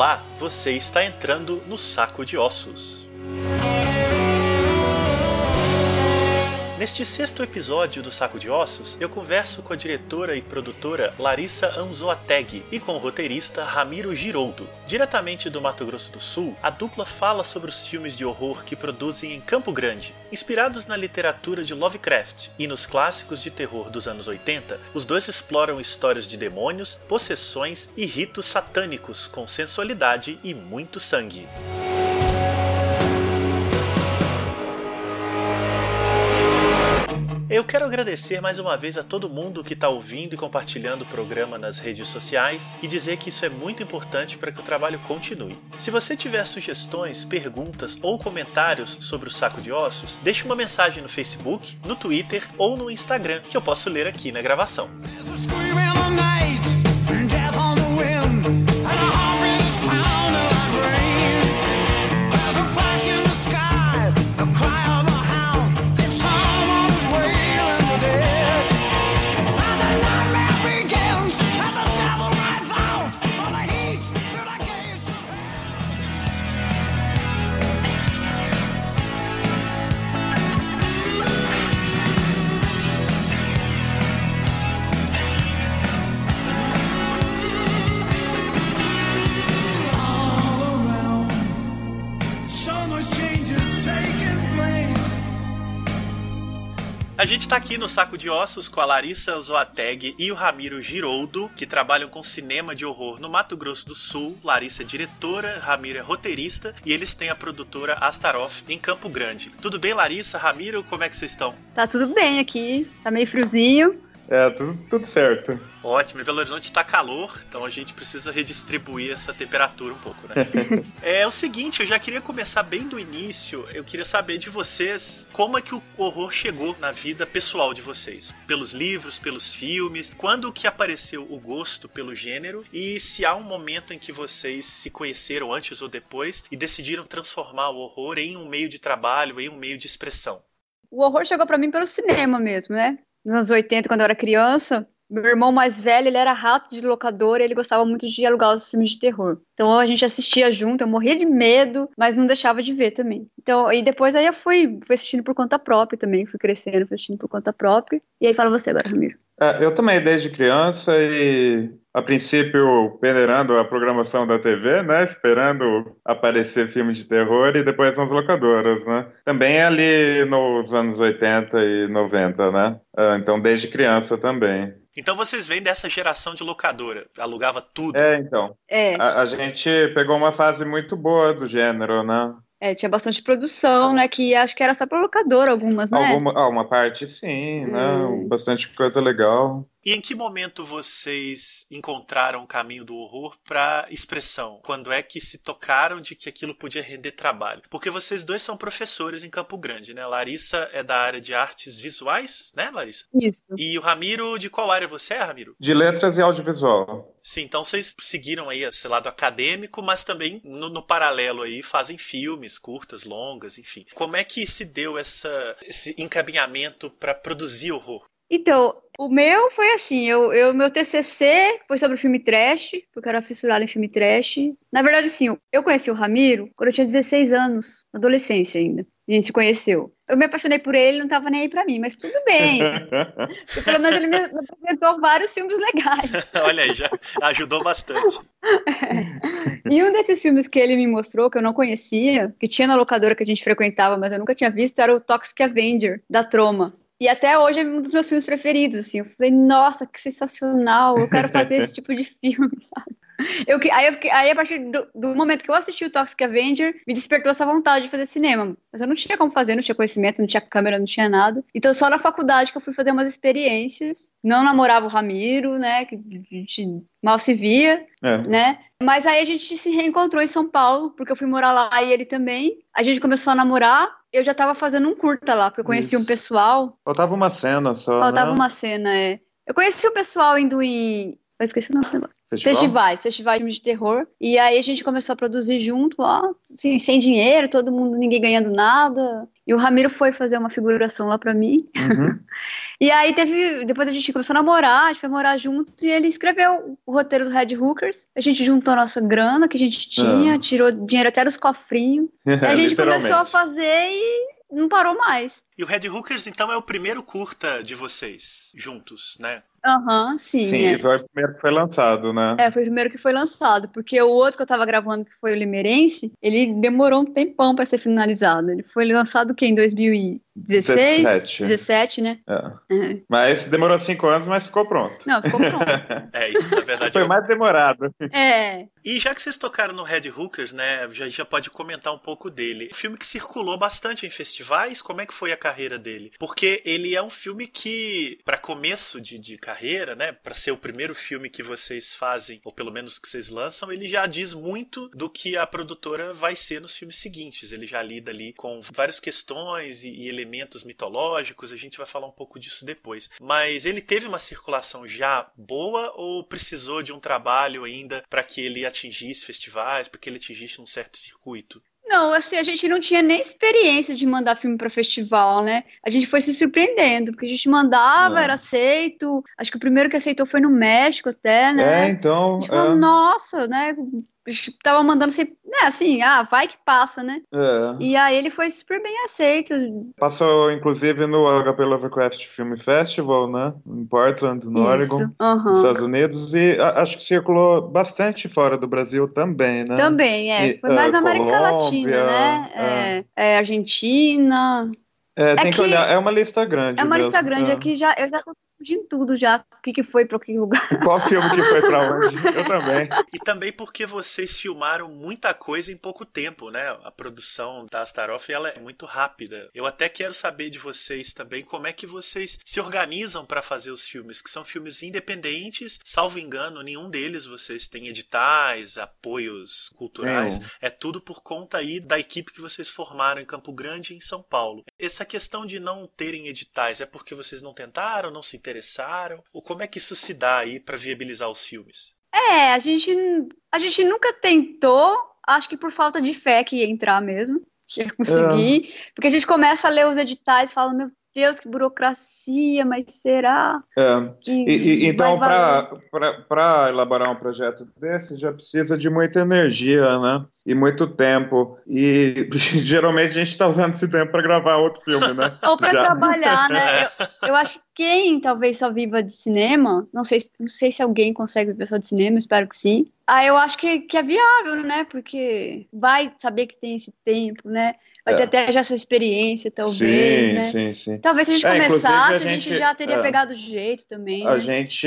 Olá, você está entrando no Saco de Ossos. Neste sexto episódio do Saco de Ossos, eu converso com a diretora e produtora Larissa Anzoateg e com o roteirista Ramiro Giroldo. Diretamente do Mato Grosso do Sul, a dupla fala sobre os filmes de horror que produzem em Campo Grande. Inspirados na literatura de Lovecraft e nos clássicos de terror dos anos 80, os dois exploram histórias de demônios, possessões e ritos satânicos com sensualidade e muito sangue. Eu quero agradecer mais uma vez a todo mundo que está ouvindo e compartilhando o programa nas redes sociais e dizer que isso é muito importante para que o trabalho continue. Se você tiver sugestões, perguntas ou comentários sobre o Saco de Ossos, deixe uma mensagem no Facebook, no Twitter ou no Instagram que eu posso ler aqui na gravação. Gente está aqui no Saco de Ossos com a Larissa Zoateg e o Ramiro Giroldo, que trabalham com cinema de horror no Mato Grosso do Sul. Larissa é diretora, Ramiro é roteirista e eles têm a produtora Astaroth em Campo Grande. Tudo bem, Larissa? Ramiro, como é que vocês estão? Tá tudo bem aqui, tá meio friozinho, é, tudo, tudo certo. Ótimo, em Belo Horizonte está calor, então a gente precisa redistribuir essa temperatura um pouco, né? é o seguinte, eu já queria começar bem do início. Eu queria saber de vocês como é que o horror chegou na vida pessoal de vocês. Pelos livros, pelos filmes, quando que apareceu o gosto pelo gênero e se há um momento em que vocês se conheceram antes ou depois e decidiram transformar o horror em um meio de trabalho, em um meio de expressão. O horror chegou para mim pelo cinema mesmo, né? Nos anos 80, quando eu era criança, meu irmão mais velho, ele era rato de locador e ele gostava muito de alugar os filmes de terror. Então a gente assistia junto, eu morria de medo, mas não deixava de ver também. Então, e depois aí eu fui, fui assistindo por conta própria também, fui crescendo, fui assistindo por conta própria. E aí fala você agora, Ramiro. É, eu também, desde criança, e a princípio peneirando a programação da TV, né? Esperando aparecer filmes de terror e depois nas locadoras, né? Também ali nos anos 80 e 90, né? É, então, desde criança também. Então vocês vêm dessa geração de locadora, alugava tudo. É, então. É. A, a gente pegou uma fase muito boa do gênero, né? É, tinha bastante produção, né? Que acho que era só para locador algumas, né? Alguma, ah, uma parte sim, né? Hum. Bastante coisa legal. E em que momento vocês encontraram o caminho do horror para expressão? Quando é que se tocaram de que aquilo podia render trabalho? Porque vocês dois são professores em Campo Grande, né? Larissa é da área de artes visuais, né, Larissa? Isso. E o Ramiro, de qual área você é, Ramiro? De letras e audiovisual. Sim, então vocês seguiram aí esse lado acadêmico, mas também no, no paralelo aí fazem filmes, curtas, longas, enfim. Como é que se deu essa, esse encaminhamento para produzir horror? Então, o meu foi assim, eu, eu, meu TCC foi sobre o filme trash, porque eu era fissurada em filme trash. Na verdade, assim, eu conheci o Ramiro quando eu tinha 16 anos, na adolescência ainda. A gente se conheceu. Eu me apaixonei por ele, não tava nem aí pra mim, mas tudo bem. Porque pelo menos ele me apresentou vários filmes legais. Olha aí, já ajudou bastante. É. E um desses filmes que ele me mostrou, que eu não conhecia, que tinha na locadora que a gente frequentava, mas eu nunca tinha visto, era o Toxic Avenger, da Troma. E até hoje é um dos meus filmes preferidos, assim. Eu falei, nossa, que sensacional, eu quero fazer esse tipo de filme, sabe? Eu, aí, eu aí, a partir do, do, momento que eu assisti o Toxic Avenger, me despertou essa vontade de fazer cinema. Mas eu não tinha como fazer, não tinha conhecimento, não tinha câmera, não tinha nada. Então, só na faculdade que eu fui fazer umas experiências. Não namorava o Ramiro, né? Que a gente mal se via, é. né? Mas aí a gente se reencontrou em São Paulo, porque eu fui morar lá e ele também. A gente começou a namorar. Eu já tava fazendo um curta lá, porque eu conheci Isso. um pessoal. Faltava uma cena só. Faltava né? uma cena, é. Eu conheci o pessoal indo em, Eu esqueci o nome do negócio. Festival? Festivais, festivais de filme de terror. E aí a gente começou a produzir junto lá, assim, sem dinheiro, todo mundo, ninguém ganhando nada. E o Ramiro foi fazer uma figuração lá pra mim. Uhum. e aí teve. Depois a gente começou a namorar, a gente foi morar juntos e ele escreveu o roteiro do Red Hookers. A gente juntou a nossa grana que a gente tinha, uhum. tirou dinheiro até dos cofrinhos. e a gente começou a fazer e não parou mais. E o Red Hookers, então, é o primeiro curta de vocês, juntos, né? Aham, uhum, sim. Sim, é. foi o primeiro que foi lançado, né? É, foi o primeiro que foi lançado, porque o outro que eu tava gravando, que foi o Limerense, ele demorou um tempão para ser finalizado. Ele foi lançado que em 2016? 17. 17, né? É. Uhum. Mas demorou cinco anos, mas ficou pronto. Não, ficou pronto. é, isso na verdade foi mais demorado. É. E já que vocês tocaram no Red Hookers, né, já, já pode comentar um pouco dele. filme que circulou bastante em festivais, como é que foi a carreira dele? Porque ele é um filme que, para começo de, de carreira, né, para ser o primeiro filme que vocês fazem, ou pelo menos que vocês lançam, ele já diz muito do que a produtora vai ser nos filmes seguintes. Ele já lida ali com várias questões e, e elementos mitológicos, a gente vai falar um pouco disso depois. Mas ele teve uma circulação já boa ou precisou de um trabalho ainda para que ele atingisse festivais, para que ele atingisse um certo circuito? Não, assim, a gente não tinha nem experiência de mandar filme para festival, né? A gente foi se surpreendendo, porque a gente mandava, é. era aceito. Acho que o primeiro que aceitou foi no México até, né? É, então. Tipo, é. nossa, né? Tava mandando assim, né, assim, ah, vai que passa, né? É. E aí ele foi super bem aceito. Passou, inclusive, no HP Lovecraft Film Festival, né? Em Portland, no Isso. Oregon, uhum. nos Estados Unidos, e acho que circulou bastante fora do Brasil também, né? Também, é. Foi mais na América Colômbia, Latina, né? É. é, é Argentina. É, tem é que, que, olhar, é uma lista grande. É uma mesmo. lista grande, é. aqui já, eu já de tudo já. O que, que foi para que lugar. Qual filme que foi para onde? Eu também. E também porque vocês filmaram muita coisa em pouco tempo, né? A produção da Astaroth ela é muito rápida. Eu até quero saber de vocês também como é que vocês se organizam para fazer os filmes, que são filmes independentes, salvo engano, nenhum deles vocês têm editais, apoios culturais. É tudo por conta aí da equipe que vocês formaram em Campo Grande e em São Paulo. Essa questão de não terem editais é porque vocês não tentaram, não se interessaram interessaram? Ou como é que isso se dá aí para viabilizar os filmes? É, a gente, a gente nunca tentou, acho que por falta de fé que ia entrar mesmo, que ia conseguir, é. porque a gente começa a ler os editais e fala, meu Deus, que burocracia, mas será? É. Que e, e, então, para elaborar um projeto desse, já precisa de muita energia, né? E muito tempo. E geralmente a gente está usando esse tempo para gravar outro filme, né? Ou para trabalhar, né? Eu, eu, acho que quem talvez só viva de cinema, não sei, não sei se alguém consegue viver só de cinema, espero que sim. Ah, eu acho que, que é viável, né? Porque vai saber que tem esse tempo, né? Vai é. ter até já essa experiência, talvez, sim, né? Sim, sim. Talvez se a gente é, começasse, a gente, a gente, já teria é, pegado o jeito também. A, né? gente,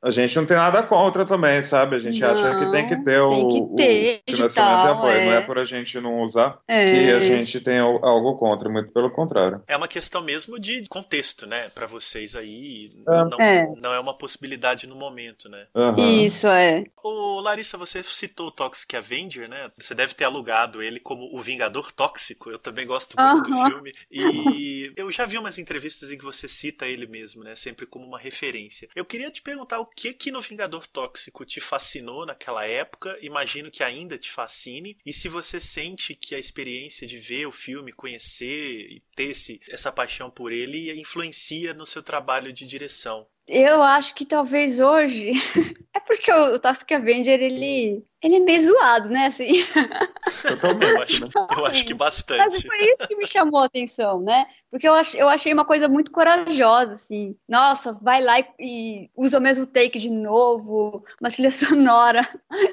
a gente não tem nada contra também, sabe? A gente não, acha que tem que ter o, tem que ter o financiamento e apoio. Não é, é por a gente não usar é. e a gente tem algo contra, muito pelo contrário. É uma questão mesmo de contexto, né? Para vocês aí, é. não é. não é uma possibilidade no momento, né? Uhum. Isso, é. Ô, Larissa, você citou o Toxic Avenger, né? Você deve ter alugado ele como o Vingador Tóxico. Eu também gosto muito uhum. do filme. E eu já vi umas entrevistas em que você cita ele mesmo, né? Sempre como uma referência. Eu queria te perguntar o que que no Vingador Tóxico te fascinou naquela época, imagino que ainda te fascine, e se você sente que a experiência de ver o filme, conhecer e ter esse, essa paixão por ele influencia no seu trabalho de direção. Eu acho que talvez hoje. é porque o Toxic Avenger, ele ele é meio zoado, né? Assim. Totalmente. Eu acho, eu acho que bastante. Mas foi isso que me chamou a atenção, né? Porque eu, ach, eu achei uma coisa muito corajosa, assim. Nossa, vai lá e, e, usa o mesmo take de novo, uma trilha sonora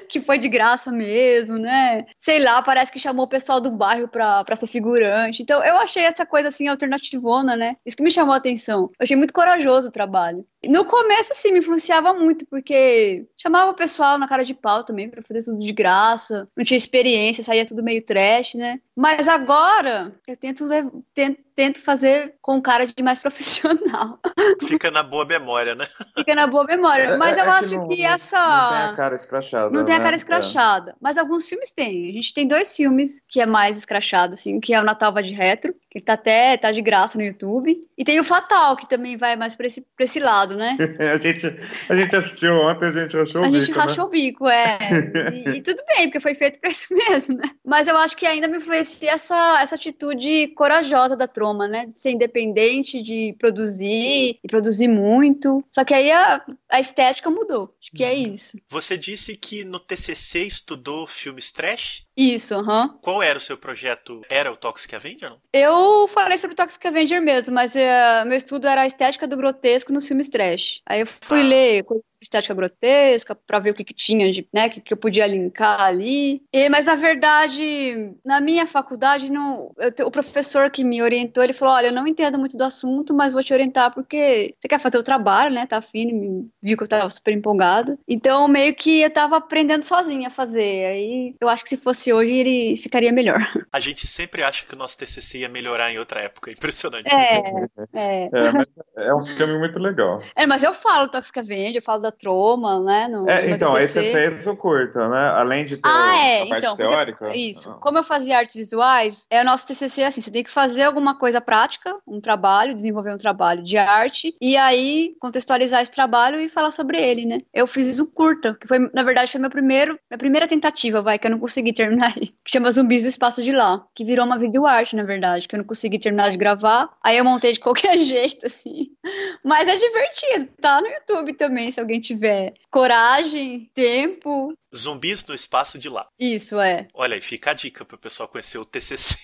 que foi de graça mesmo, né? Sei lá, parece que chamou o pessoal do bairro pra, pra ser figurante. Então, eu achei essa coisa, assim, alternativona, né? Isso que me chamou a atenção. Eu achei muito corajoso o trabalho. No começo, assim, me influenciava muito, porque chamava o pessoal na cara de pau também pra fazer fazer tudo de graça, não tinha experiência, saía tudo meio trash, né? Mas agora eu tento, tento, tento fazer com cara de mais profissional. Fica na boa memória, né? Fica na boa memória. É, Mas é, eu é acho que, não, que essa. Não tem a cara escrachada. Não tem a né? cara escrachada. É. Mas alguns filmes tem. A gente tem dois filmes que é mais escrachado, assim, que é o Natal Vai de Retro, que tá até tá de graça no YouTube. E tem o Fatal, que também vai mais pra esse, pra esse lado, né? a, gente, a gente assistiu ontem, a gente rachou o bico. A gente rachou né? o bico, é. E, e, tudo bem, porque foi feito pra isso mesmo, né? Mas eu acho que ainda me influencia essa, essa atitude corajosa da Troma, né? De ser independente, de produzir e produzir muito. Só que aí a, a estética mudou. Acho que é uhum. isso. Você disse que no TCC estudou filmes trash? Isso, aham. Uhum. Qual era o seu projeto? Era o Toxic Avenger? Não? Eu falei sobre o Toxic Avenger mesmo, mas uh, meu estudo era a estética do grotesco nos filmes trash. Aí eu fui ah. ler coisas estética grotesca, para ver o que, que tinha, de, né, que, que eu podia linkar ali. E, mas na verdade, na minha faculdade, não, eu, o professor que me orientou, ele falou: olha, eu não entendo muito do assunto, mas vou te orientar porque você quer fazer o trabalho, né? Tá afim, viu que eu tava super empolgada. Então, meio que eu tava aprendendo sozinha a fazer. Aí eu acho que se fosse hoje, ele ficaria melhor. A gente sempre acha que o nosso TCC ia melhorar em outra época. Impressionante. É, é. É, é um filme muito legal. É, mas eu falo Toxic Avenger, eu falo da Troma, né? No, é, então, aí você fez o curta, né? Além de ter ah, é, a parte então, teórica. Isso. Ah. Como eu fazia artes visuais, é o nosso TCC assim, você tem que fazer alguma coisa prática, um trabalho, desenvolver um trabalho de arte, e aí contextualizar esse trabalho e falar sobre ele, né? Eu fiz um curta, que foi, na verdade, foi meu primeiro, minha primeira tentativa, vai, que eu não consegui terminar aí, que chama Zumbis do Espaço de Lá, que virou uma videoarte, na verdade, que eu não consegui terminar de gravar, aí eu montei de qualquer jeito, assim. Mas é divertido, tá no YouTube também, se alguém tiver coragem, tempo. Zumbis no espaço de lá. Isso, é. Olha aí, fica a dica pro pessoal conhecer o TCC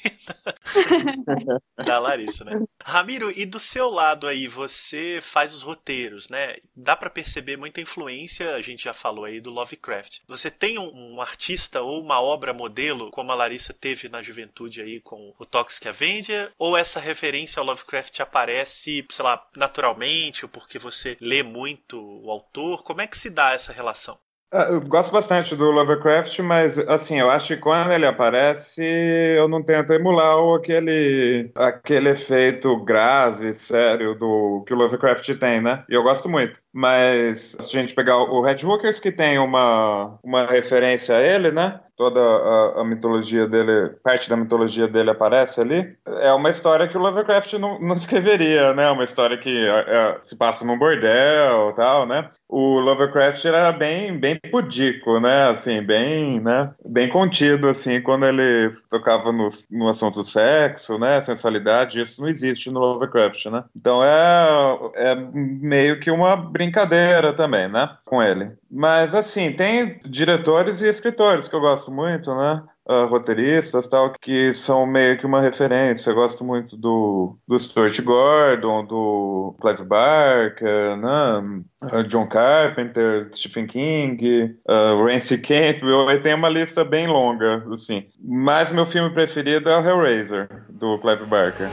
da Larissa, né? Ramiro, e do seu lado aí, você faz os roteiros, né? Dá para perceber muita influência, a gente já falou aí, do Lovecraft. Você tem um, um, artista ou uma obra modelo, como a Larissa teve na juventude aí com o Toxic Avenger? Ou essa referência ao Lovecraft aparece, sei lá, naturalmente, ou porque você lê muito o autor? Como é que se dá essa relação? Ah, eu gosto bastante do Lovecraft, mas assim, eu acho que quando ele aparece, eu não tento emular aquele, aquele efeito grave, sério, do que o Lovecraft tem, né? E eu gosto muito. Mas se a gente pegar o Red Hookers, que tem uma, uma referência a ele, né? Toda a, a, mitologia dele, parte da mitologia dele aparece ali. É uma história que o Lovecraft não, não escreveria, né? Uma história que é, é, se passa num bordel tal, né? O Lovecraft era bem, bem pudico, né? Assim, bem, né? Bem contido, assim, quando ele tocava no, no assunto sexo, né? Sensualidade, isso não existe no Lovecraft, né? Então é, é meio que uma brincadeira também, né? Com ele. Mas, assim, tem diretores e escritores que eu gosto muito, né? Uh, roteiristas tal, que são meio que uma referência. Eu gosto muito do, do Stuart Gordon, do Clive Barker, né? Uh, John Carpenter, Stephen King, uh, Ramsey Campbell. Aí tem uma lista bem longa, assim. Mas meu filme preferido é o Hellraiser, do Clive Barker.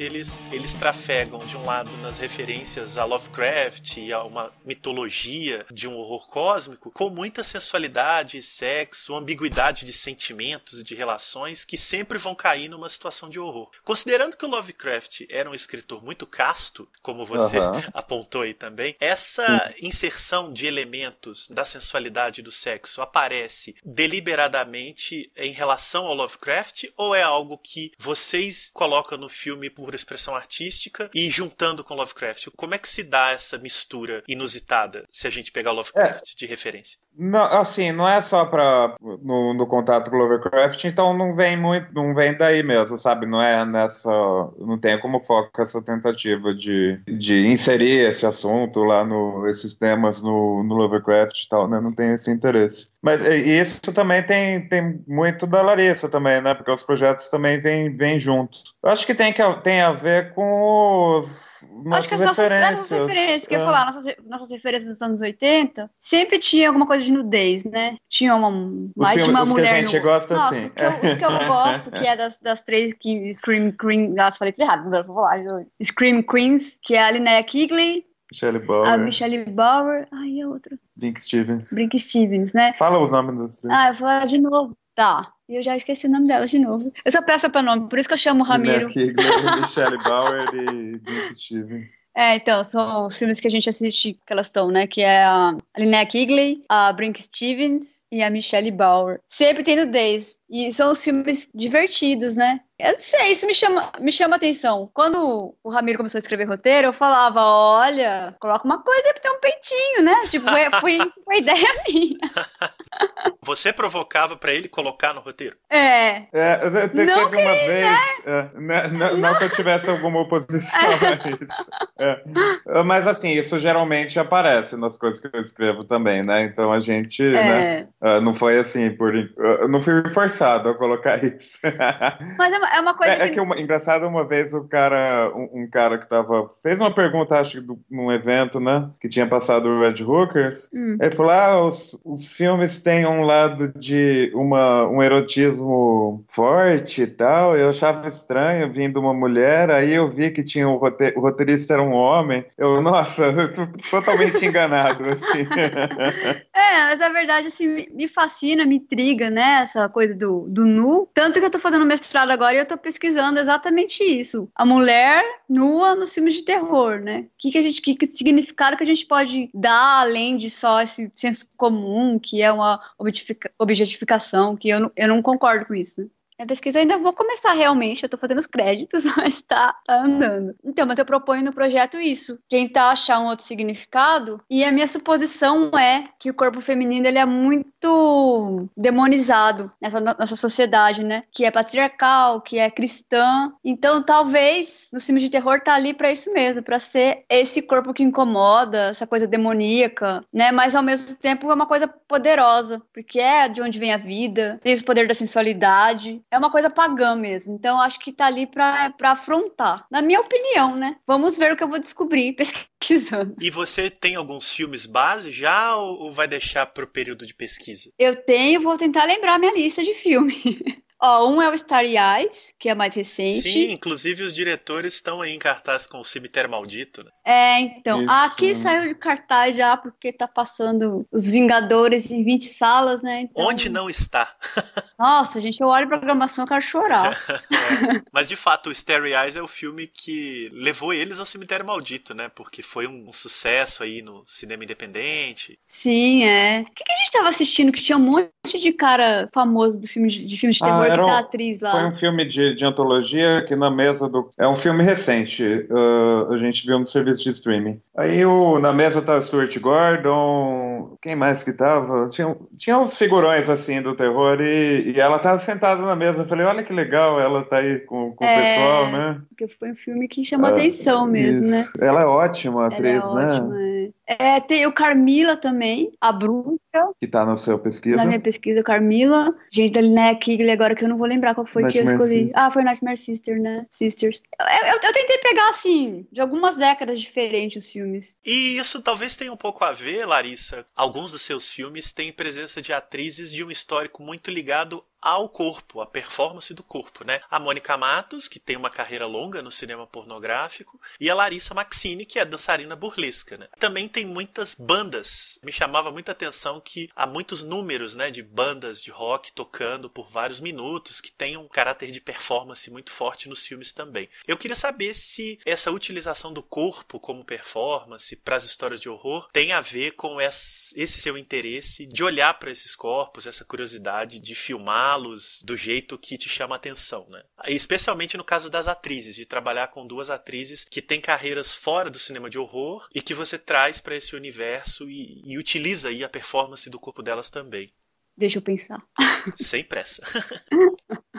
Eles, eles trafegam de um lado nas referências a Lovecraft e a uma mitologia de um horror cósmico, com muita sensualidade, sexo, ambiguidade de sentimentos e de relações que sempre vão cair numa situação de horror. Considerando que o Lovecraft era um escritor muito casto, como você apontou aí também, essa Sim. inserção de elementos da sensualidade e do sexo aparece deliberadamente em relação ao Lovecraft ou é algo que vocês colocam no filme por expressão artística e juntando com Lovecraft. Como é que se dá essa mistura inusitada se a gente pegar Lovecraft é. de referência? Não, assim, não é só para no, no, contato com Lovecraft, então não vem muito, não vem daí mesmo, sabe? Não é nessa, não tem como foco essa tentativa de, de inserir esse assunto lá no esses temas no, no Lovecraft e tal, né? Não tem esse interesse. Mas isso também tem, tem muito da Larissa também, né? Porque os projetos também vêm, vêm junto. Eu acho que tem, que tem a ver com os nossas acho que as nossas, referências. Nossas referências, que eu é. falar, nossas, nossas referências dos anos 80, sempre tinha alguma coisa de nudez, né? Tinha uma, mais filme, de uma os mulher. que a gente no... gosta, Nossa, sim. Os que, eu, os que eu gosto, que é das, das três que Scream Queen. Nossa, falei tudo errado, não vou falar. Scream Queens, que é a Linnea Kigley, Michelle a Bauer, Michelle Bauer. Ai, a outra. Brink Stevens. Brink Stevens, né? Fala os nomes das três. Ah, eu vou falar de novo. Tá. E eu já esqueci o nome delas de novo. Eu só peço pra nome, por isso que eu chamo o Ramiro. Linnea Kigley, Michelle Bauer e Brink Stevens. É, então, são os filmes que a gente assiste que elas estão, né? Que é a Linnea Kigley, a Brink Stevens e a Michelle Bauer. Sempre tem nudez. E são os filmes divertidos, né? Eu não sei, isso me chama, me chama atenção. Quando o Ramiro começou a escrever roteiro, eu falava, olha, coloca uma coisa aí pra ter um peitinho, né? Tipo, foi, foi, isso foi ideia minha. Você provocava pra ele colocar no roteiro? É, É, te- teve Não uma vez, é, né, não, não que eu tivesse alguma oposição a isso. É. Mas assim, isso geralmente aparece nas coisas que eu escrevo também, né? Então a gente, né? é. ah, não foi assim, por, eu não fui forçado a colocar isso. Mas é uma, é uma coisa É, é que uma, engraçado uma vez o cara, um, um cara que tava fez uma pergunta, acho que do- num evento, né, que tinha passado o Red Hookers. Hum. Ele falou: "Ah, os, os filmes têm um lado de uma, um erotismo forte e tal". Eu achava estranho vindo uma mulher, aí eu vi que tinha o, rote- o roteirista era um homem. Eu, nossa, eu tô totalmente enganado assim. É, mas a verdade, assim, me- me fascina, me intriga, né, essa coisa do, do nu. Tanto que eu tô fazendo mestrado agora e eu tô pesquisando exatamente isso. A mulher nua nos filmes de terror, né? Que, que a gente, que, que significado que a gente pode dar além de só esse senso comum, que é uma objetifica- objetificação, que eu eu não concordo com isso, né? Minha pesquisa ainda vou começar realmente, eu tô fazendo os créditos, mas tá, tá andando. Então, mas eu proponho no projeto isso, tentar achar um outro significado, e a minha suposição é que o corpo feminino ele é muito demonizado nessa no- nossa sociedade, né? Que é patriarcal, que é cristã. Então, talvez no filme de terror tá ali pra isso mesmo, pra ser esse corpo que incomoda, essa coisa demoníaca, né? Mas ao mesmo tempo é uma coisa poderosa, porque é de onde vem a vida, tem esse poder da sensualidade, é uma coisa pagã mesmo. Então, acho que tá ali pra afrontar. Na minha opinião, né? Vamos ver o que eu vou descobrir pesquisando. E você tem alguns filmes base já ou ou vai deixar pro período de pesquisa? Eu tenho, vou tentar lembrar minha lista de filme. Ó, um é o Starry Eyes, que é mais recente. Sim, inclusive os diretores estão aí em cartaz com o Cemitério Maldito, né? É, então. Isso. Aqui saiu de cartaz já, porque tá passando Os Vingadores em 20 salas, né? Então, Onde não está? Nossa, gente, eu olho a programação e quero chorar. É, Mas de fato, o Starry Eyes é o filme que levou eles ao Cemitério Maldito, né? Porque foi um, um sucesso aí no cinema independente. Sim, é. O que, que a gente tava assistindo? Que tinha um monte de cara famoso do filme de, de filme de Ah, terror era que tá um- atriz lá. Foi um filme de, de antologia que na mesa do. É um filme recente, ah, a gente viu no serviço de streaming. Aí o, na mesa tava Stuart Gordon, quem mais que tava? Tinha, tinha uns figurões assim do terror e, e ela tava sentada na mesa. Eu falei, olha que legal, ela tá aí com, com É, o pessoal, né? Porque foi um filme que chamou Ah, atenção mesmo, né? Isso. Ela é ótima Ela é atriz, né? ótima, é. É, tem o Carmila também, a bruxa, Que tá no seu pesquisa. na minha pesquisa, Carmila. Gente, da Linnea Kigley, agora que eu não vou lembrar qual foi que eu Nightmare escolhi. Sisters. Ah, foi Nightmare Sister, né? Sisters. Eu, eu- eu tentei pegar, assim, de algumas décadas diferentes os filmes. E isso talvez tenha um pouco a ver, Larissa. Alguns dos seus filmes têm presença de atrizes de um histórico muito ligado ao corpo, à performance do corpo, né? A Mônica Matos, que tem uma carreira longa no cinema pornográfico, e a Larissa Maxine, que é dançarina burlesca, né? Também tem muitas bandas. Me chamava muita atenção que há muitos números, né, de bandas de rock tocando por vários minutos, que tem um caráter de performance muito forte nos filmes também. Eu queria saber se essa utilização do corpo como performance para as histórias de horror tem a ver com esse seu interesse de olhar para esses corpos, essa curiosidade de filmá-los do jeito que te chama a atenção, né? E Especialmente no caso das atrizes, de trabalhar com duas atrizes que têm carreiras fora do cinema de horror e que você traz para esse universo e, e utiliza aí a performance do corpo delas também, Deixa eu pensar. sem pressa.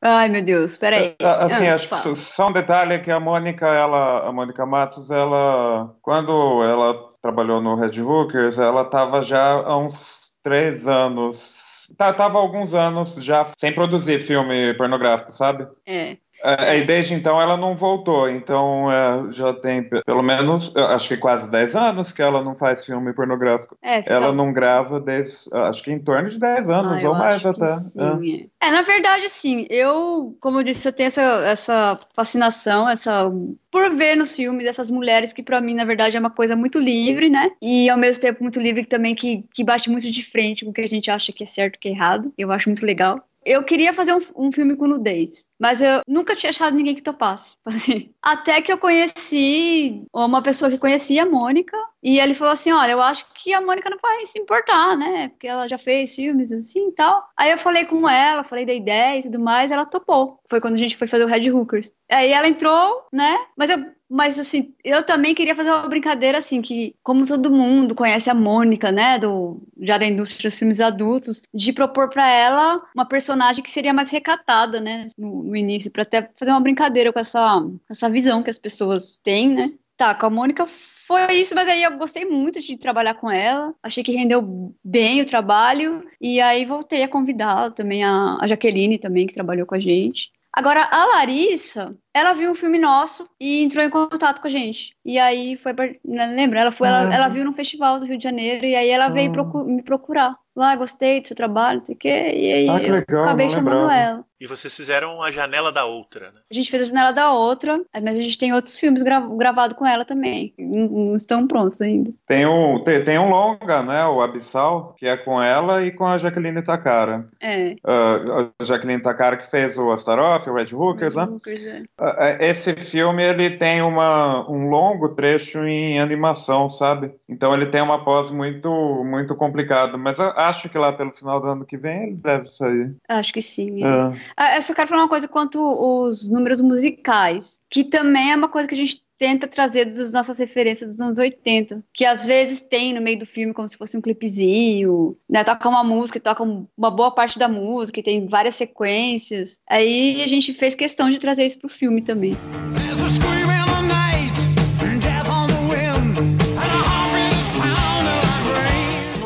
Ai, meu Deus, peraí. Ah, Assim, Ah, acho que fala. só- só um detalhe é que a Mônica, ela, a Mônica Matos, ela, quando ela trabalhou no Red Hookers, ela estava já há uns três anos, tava há alguns anos já sem produzir filme pornográfico, sabe? É. É, e desde então ela não voltou, então é, já tem pelo menos, acho que quase 10 anos que ela não faz filme pornográfico. É, fica... Ela não grava desde, acho que em torno de 10 anos, ah, ou mais até. Sim. É. é. na verdade, sim, eu, como eu disse, eu tenho essa, essa fascinação, essa por ver nos filmes dessas mulheres que para mim na verdade é uma coisa muito livre, né? E ao mesmo tempo muito livre também que, que bate muito de frente com o que a gente acha que é certo, que é errado. Eu acho muito legal eu queria fazer um, um, filme com nudez, mas eu nunca tinha achado ninguém que topasse. Assim. Até que eu conheci uma pessoa que conhecia a Mônica, e ele falou assim: Olha, eu acho que a Mônica não vai se importar, né? Porque ela já fez filmes assim e tal. Aí eu falei com ela, falei da ideia e tudo mais, ela topou. Foi quando a gente foi fazer o Red Hookers. Aí ela entrou, né? Mas eu mas assim, eu também queria fazer uma brincadeira assim, que como todo mundo conhece a Mônica, né, do já da indústria dos filmes adultos, de propor para ela uma personagem que seria mais recatada, né, no, no início, para até fazer uma brincadeira com essa essa visão que as pessoas têm, né? Tá, com a Mônica foi isso, mas aí eu gostei muito de trabalhar com ela. Achei que rendeu bem o trabalho. E aí voltei a convidá-la também, a, a Jaqueline também, que trabalhou com a gente. Agora, a Larissa, ela viu um filme nosso e entrou em contato com a gente. E aí foi, né, lembra? Ela foi, ela, ela, viu no festival do Rio de Janeiro e aí ela veio ah. procu me procurar. Lá, gostei do seu trabalho, não sei o quê. E aí ah, eu legal, acabei chamando lembrava. ela. E vocês fizeram a janela da outra, né? A gente fez a janela da outra, mas a gente tem outros filmes gra gravados com ela também. Não, não, estão prontos ainda. Tem um, tem, tem, um longa, né? O Abissal, que é com ela e com a Jaqueline Takara. É. Uh, a Jaqueline Takara que fez o Astaroth, o Red Hookers, Red né? Hookers, é. Uh, esse filme, ele tem uma, um longo trecho em animação, sabe? Então ele tem uma pós muito, muito complicada. Mas eu acho que lá pelo final do ano que vem ele deve sair. Acho que sim. É. Ah, eu só quero falar uma coisa quanto os números musicais, que também é uma coisa que a gente tenta trazer das nossas referências dos anos 80, que às vezes tem no meio do filme como se fosse um clipezinho, né? Toca uma música, toca uma boa parte da música, e tem várias sequências. Aí a gente fez questão de trazer isso pro filme também.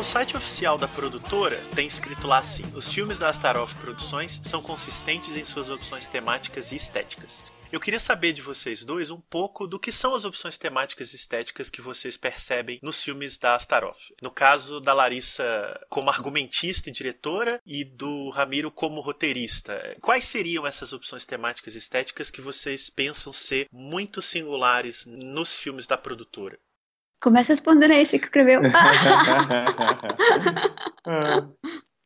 Site oficial da produtora tem escrito lá assim: os filmes da Astaroth Produções são consistentes em suas opções temáticas e estéticas. Eu queria saber de vocês dois um pouco do que são as opções temáticas e estéticas que vocês percebem nos filmes da Astaroth. No caso da Larissa como argumentista e diretora e do Ramiro como roteirista. Quais seriam essas opções temáticas e estéticas que vocês pensam ser muito singulares nos filmes da produtora? Começa respondendo aí, você que escreveu.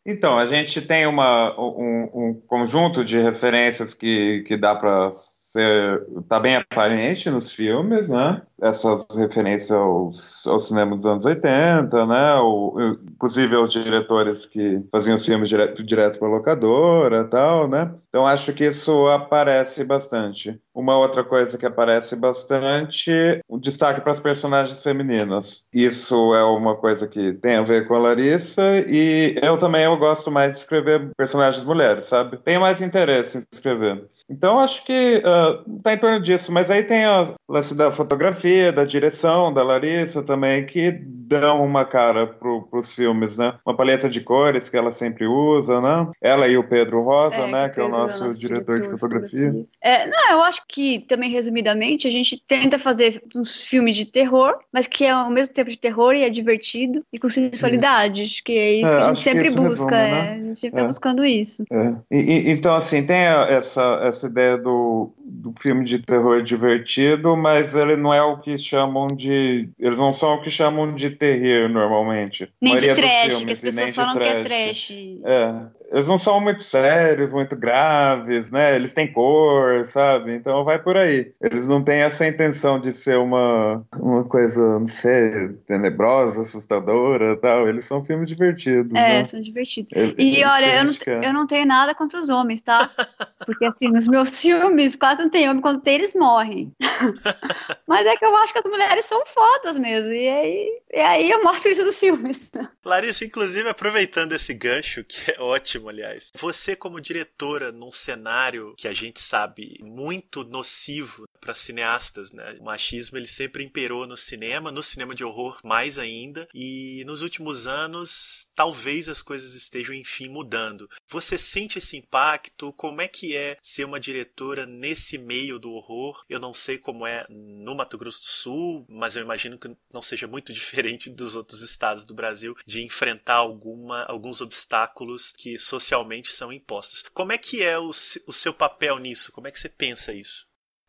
então, a gente tem uma, um, um conjunto de referências que, que dá para ser tá bem aparente nos filmes, né? Essas referências aos, ao cinema dos anos 80, né? O, inclusive aos diretores que faziam os filmes direto, direto para locadora tal, né? Então acho que isso aparece bastante. Uma outra coisa que aparece bastante, o destaque para as personagens femininas. Isso é uma coisa que tem a ver com a Larissa e eu também eu gosto mais de escrever personagens mulheres, sabe? Tenho mais interesse em escrever. Então, acho que está uh, em torno disso. Mas aí tem a lance da fotografia, da direção, da Larissa também, que dão uma cara para os filmes, né? Uma paleta de cores que ela sempre usa, né? Ela e o Pedro Rosa, é, né? Que, é o nosso, é nosso diretor, diretor, de fotografia. fotografia. É, não, eu acho que, também resumidamente, a gente tenta fazer uns filmes de terror, mas que é ao mesmo tempo de terror e é divertido e com sensualidade. Acho que é isso é, que a gente sempre busca. Resume, né? é, a gente sempre está é. buscando isso. E, e, então, assim, tem essa, essa ideia do, do filme de terror divertido, mas ele não é o que chamam de. Eles não são o que chamam de terror normalmente. Nem de trash, que as pessoas falam que é trash. É, eles não são muito sérios, muito graves, né? Eles têm cor, sabe? Então vai por aí. Eles não têm essa intenção de ser uma, uma coisa, não sei, tenebrosa, assustadora tal. Eles são filmes divertidos. É, né? são divertidos. e olha, eu não, eu não tenho nada contra os homens, tá? Porque assim, nos meus filmes quase não tem homem, quando tem eles morrem. Mas é que eu acho que as mulheres são fodas mesmo. E aí, e aí eu mostro isso nos filmes. Larissa, inclusive, aproveitando esse gancho, que é ótimo aliás. Você, como diretora, num cenário que a gente sabe muito nocivo para cineastas, né? O machismo ele sempre imperou no cinema, no cinema de horror mais ainda, e nos últimos anos talvez as coisas estejam enfim mudando. Você sente esse impacto? Como é que que é ser uma diretora nesse meio do horror. Eu não sei como é no Mato Grosso do Sul, mas eu imagino que não seja muito diferente dos outros estados do Brasil de enfrentar alguma, alguns obstáculos que socialmente são impostos. Como é que é o, o seu papel nisso? Como é que você pensa isso?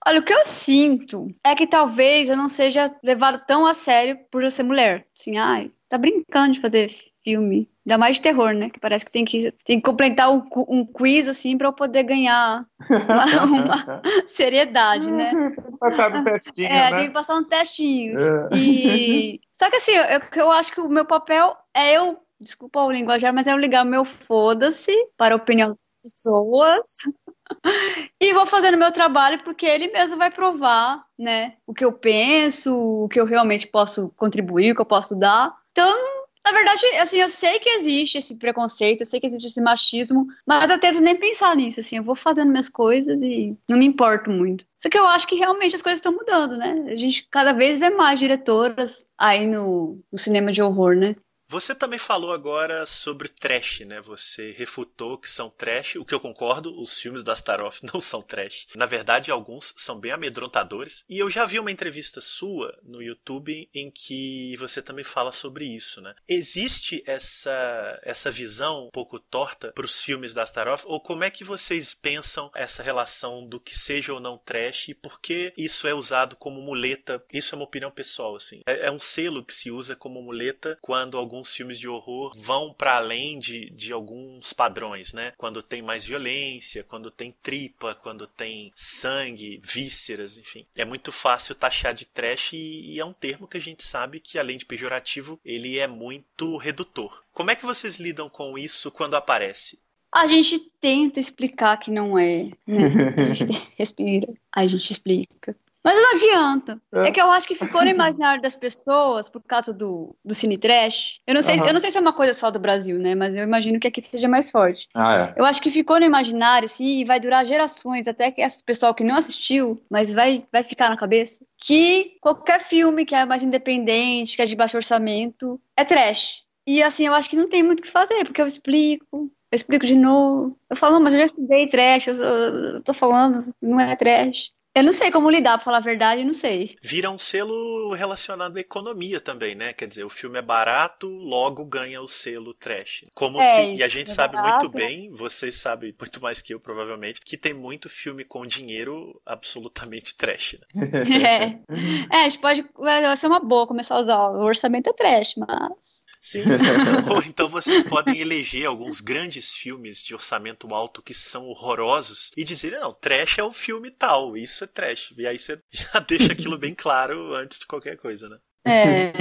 Olha, o que eu sinto é que talvez eu não seja levado tão a sério por eu ser mulher. Assim, ai, tá brincando de fazer filme. Ainda mais de terror, né? Que parece que tem que, tem que completar um, um quiz, assim, pra eu poder ganhar uma, uma seriedade, né? Passar um testinho, É, né? tem que passar um testinho. É. E... Só que assim, eu, eu acho que o meu papel é eu, desculpa o linguajar, mas é eu ligar o meu foda-se para a opinião das pessoas e vou fazendo meu trabalho porque ele mesmo vai provar, né, o que eu penso, o que eu realmente posso contribuir, o que eu posso dar. Então, na verdade, assim, eu sei que existe esse preconceito, eu sei que existe esse machismo, mas eu tento nem pensar nisso, assim, eu vou fazendo minhas coisas e não me importo muito. Só que eu acho que realmente as coisas estão mudando, né? A gente cada vez vê mais diretoras aí no, no cinema de horror, né? Você também falou agora sobre trash, né? Você refutou que são trash, o que eu concordo, os filmes da Staroff não são trash. Na verdade, alguns são bem amedrontadores. E eu já vi uma entrevista sua no YouTube em que você também fala sobre isso, né? Existe essa, essa visão um pouco torta para os filmes da Staroff? Ou como é que vocês pensam essa relação do que seja ou não trash e por que isso é usado como muleta? Isso é uma opinião pessoal, assim. É, é um selo que se usa como muleta quando alguns filmes de horror vão para além de, de alguns padrões, né? Quando tem mais violência, quando tem tripa, quando tem sangue, vísceras, enfim. É muito fácil taxar de trash e, e é um termo que a gente sabe que, além de pejorativo, ele é muito redutor. Como é que vocês lidam com isso quando aparece? A gente tenta explicar que não é, né? A gente respira, a gente explica. Mas não adianta. É. é que eu acho que ficou no imaginário das pessoas por causa do, do cine trash. Eu não, sei, uhum. eu não sei se é uma coisa só do Brasil, né? Mas eu imagino que aqui seja mais forte. Ah, é. Eu acho que ficou no imaginário, assim, e vai durar gerações, até que esse pessoal que não assistiu, mas vai, vai ficar na cabeça, que qualquer filme que é mais independente, que é de baixo orçamento, é trash. E assim, eu acho que não tem muito o que fazer, porque eu explico, eu explico de novo. Eu falo, mas eu já estudei trash, eu, eu tô falando, não é trash. Eu não sei como lidar, pra falar a verdade, eu não sei. Vira um selo relacionado à economia também, né? Quer dizer, o filme é barato, logo ganha o selo trash. Como É, se, isso, e a gente é sabe barato. muito bem, vocês sabem muito mais que eu provavelmente, que tem muito filme com dinheiro absolutamente trash. Né? É. é, a gente pode. Vai ser uma boa começar a usar. O orçamento é trash, mas. Sim, sim. Ou então vocês podem eleger alguns grandes filmes de orçamento alto que são horrorosos e dizer, não, trash é o filme tal, isso é trash. E aí você já deixa aquilo bem claro antes de qualquer coisa, né? É.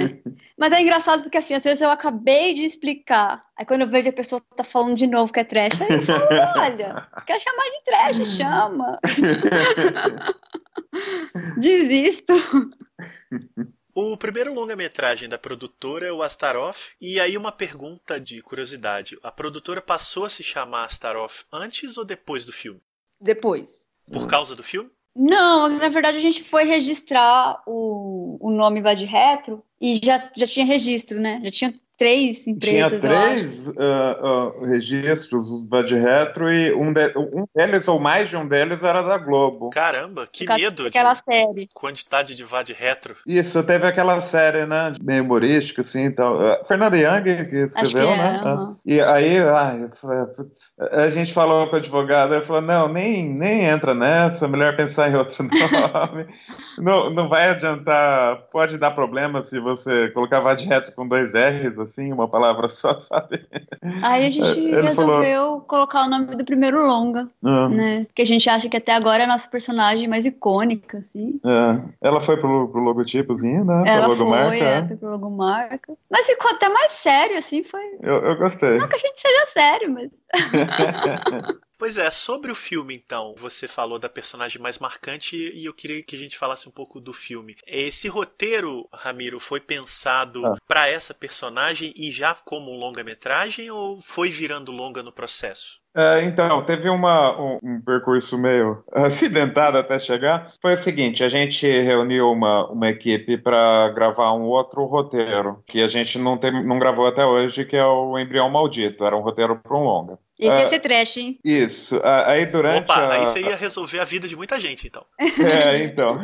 Mas é engraçado porque assim, às vezes eu acabei de explicar. Aí quando eu vejo a pessoa tá falando de novo que é trash, aí eu falo, olha, quer chamar de trash, chama. Desisto. O primeiro longa-metragem da produtora é o Astaroth, e aí uma pergunta de curiosidade. A produtora passou a se chamar Astaroth antes ou depois do filme? Depois. Por causa do filme? Não, na verdade a gente foi registrar o, o nome Bad Retro e já, já tinha registro, né? Já tinha três Tinha empresas, acho. três ah, ah, registros do Bad Retro e um, de- um deles, ou mais de um deles, era da Globo. Caramba, que medo de daquela série. quantidade de VAD retro. Isso, teve aquela série, né, meio humorística, assim, então, ah, Fernanda Young que escreveu, que é, né? aham. Ah, E aí, ai, eu falei, putz, a gente falou com o advogado, ele falou, não, nem, nem entra nessa, melhor pensar em outro nome. não, não vai adiantar, pode dar problema se você colocar VAD Retro com dois R's, assim, uma palavra só, sabe? Aí a gente Ele resolveu colocar o nome do primeiro longa, Ah, né? Que a gente acha que até agora é a nossa personagem mais icônica, assim. é. Ela foi pro, pro logotipozinho, né? Ela pra foi, logomarca. é, é. foi pro logomarca. Mas ficou até mais sério, assim, foi... Eu, eu gostei. Não que a gente seja sério, mas... Pois é, sobre o filme então, você falou da personagem mais marcante e eu queria que a gente falasse um pouco do filme. Esse roteiro, Ramiro, foi pensado Ah. pra essa personagem e já como um longa-metragem ou foi virando longa no processo? É, então, teve uma, um, um percurso meio acidentado até chegar. Foi o seguinte: a gente reuniu uma, uma equipe para gravar um outro roteiro, que a gente não, tem, não gravou até hoje, que é o Embrião Maldito. Era um roteiro para um longa. Esse ia ser trash, hein? Isso. Ah, Aí durante Opa, a... aí você ia resolver a vida de muita gente, então. É, então.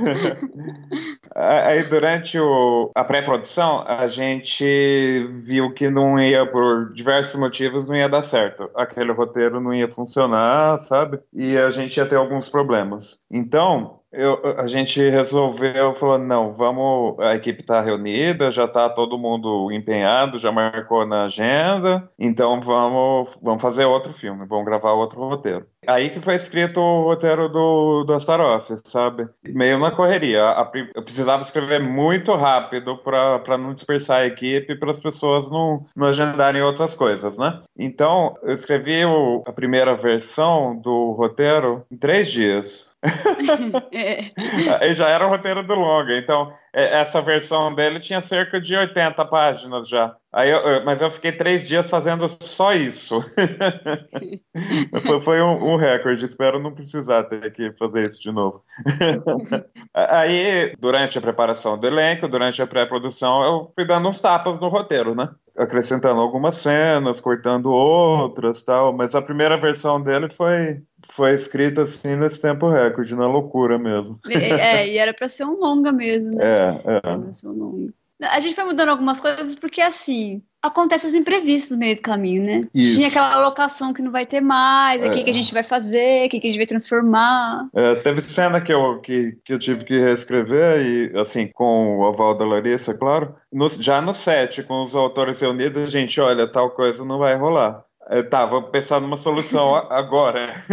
Aí durante o, a pré-produção, a gente viu que não ia, por diversos motivos, não ia dar certo. Aquele roteiro não ia funcionar, sabe? E a gente ia ter alguns problemas. Então, eu- a gente resolveu, falou, não, vamos, a equipe está reunida, já está todo mundo empenhado, já marcou na agenda, então vamos, vamos fazer outro filme, vamos gravar outro roteiro. Aí que foi escrito o roteiro do, do Astaroth, sabe? Meio na correria. A pri- eu precisava escrever muito rápido para não dispersar a equipe, para as pessoas não, não agendarem outras coisas, né? Então, eu escrevi o- a primeira versão do roteiro em três dias. É. Já era o roteiro do longa, então essa versão dele tinha cerca de 80 páginas já. Aí eu- mas eu fiquei três dias fazendo só isso. foi foi um, um recorde, espero não precisar ter que fazer isso de novo. Aí, durante a preparação do elenco, durante a pré-produção, eu fui dando uns tapas no roteiro, né? Acrescentando algumas cenas, cortando outras tal, mas a primeira versão dele foi, foi escrita assim nesse tempo recorde, na loucura mesmo. É, e era pra ser um longa mesmo, né? É, é. Longa. A gente foi mudando algumas coisas porque, assim, acontecem os imprevistos no meio do caminho, né? Isso. Tinha aquela alocação que não vai ter mais, o que, É. que a gente vai fazer, o que, que a gente vai transformar. É, teve cena que eu, que, que eu tive que reescrever, e assim, com o aval da Larissa, claro. No- já no set, com os autores reunidos, a gente, olha, tal coisa não vai rolar. Eu tava pensando numa solução agora.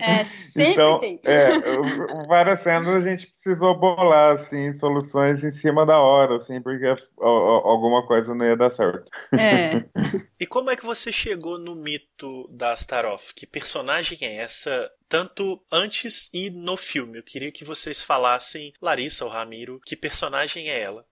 É, sempre então, tem. é, várias cenas a gente precisou bolar, assim, soluções em cima da hora, assim, porque alguma coisa não ia dar certo. É. E como é que você chegou no mito da Astaroth? Que personagem é essa, tanto antes e no filme? Eu queria que vocês falassem, Larissa ou Ramiro, que personagem é ela?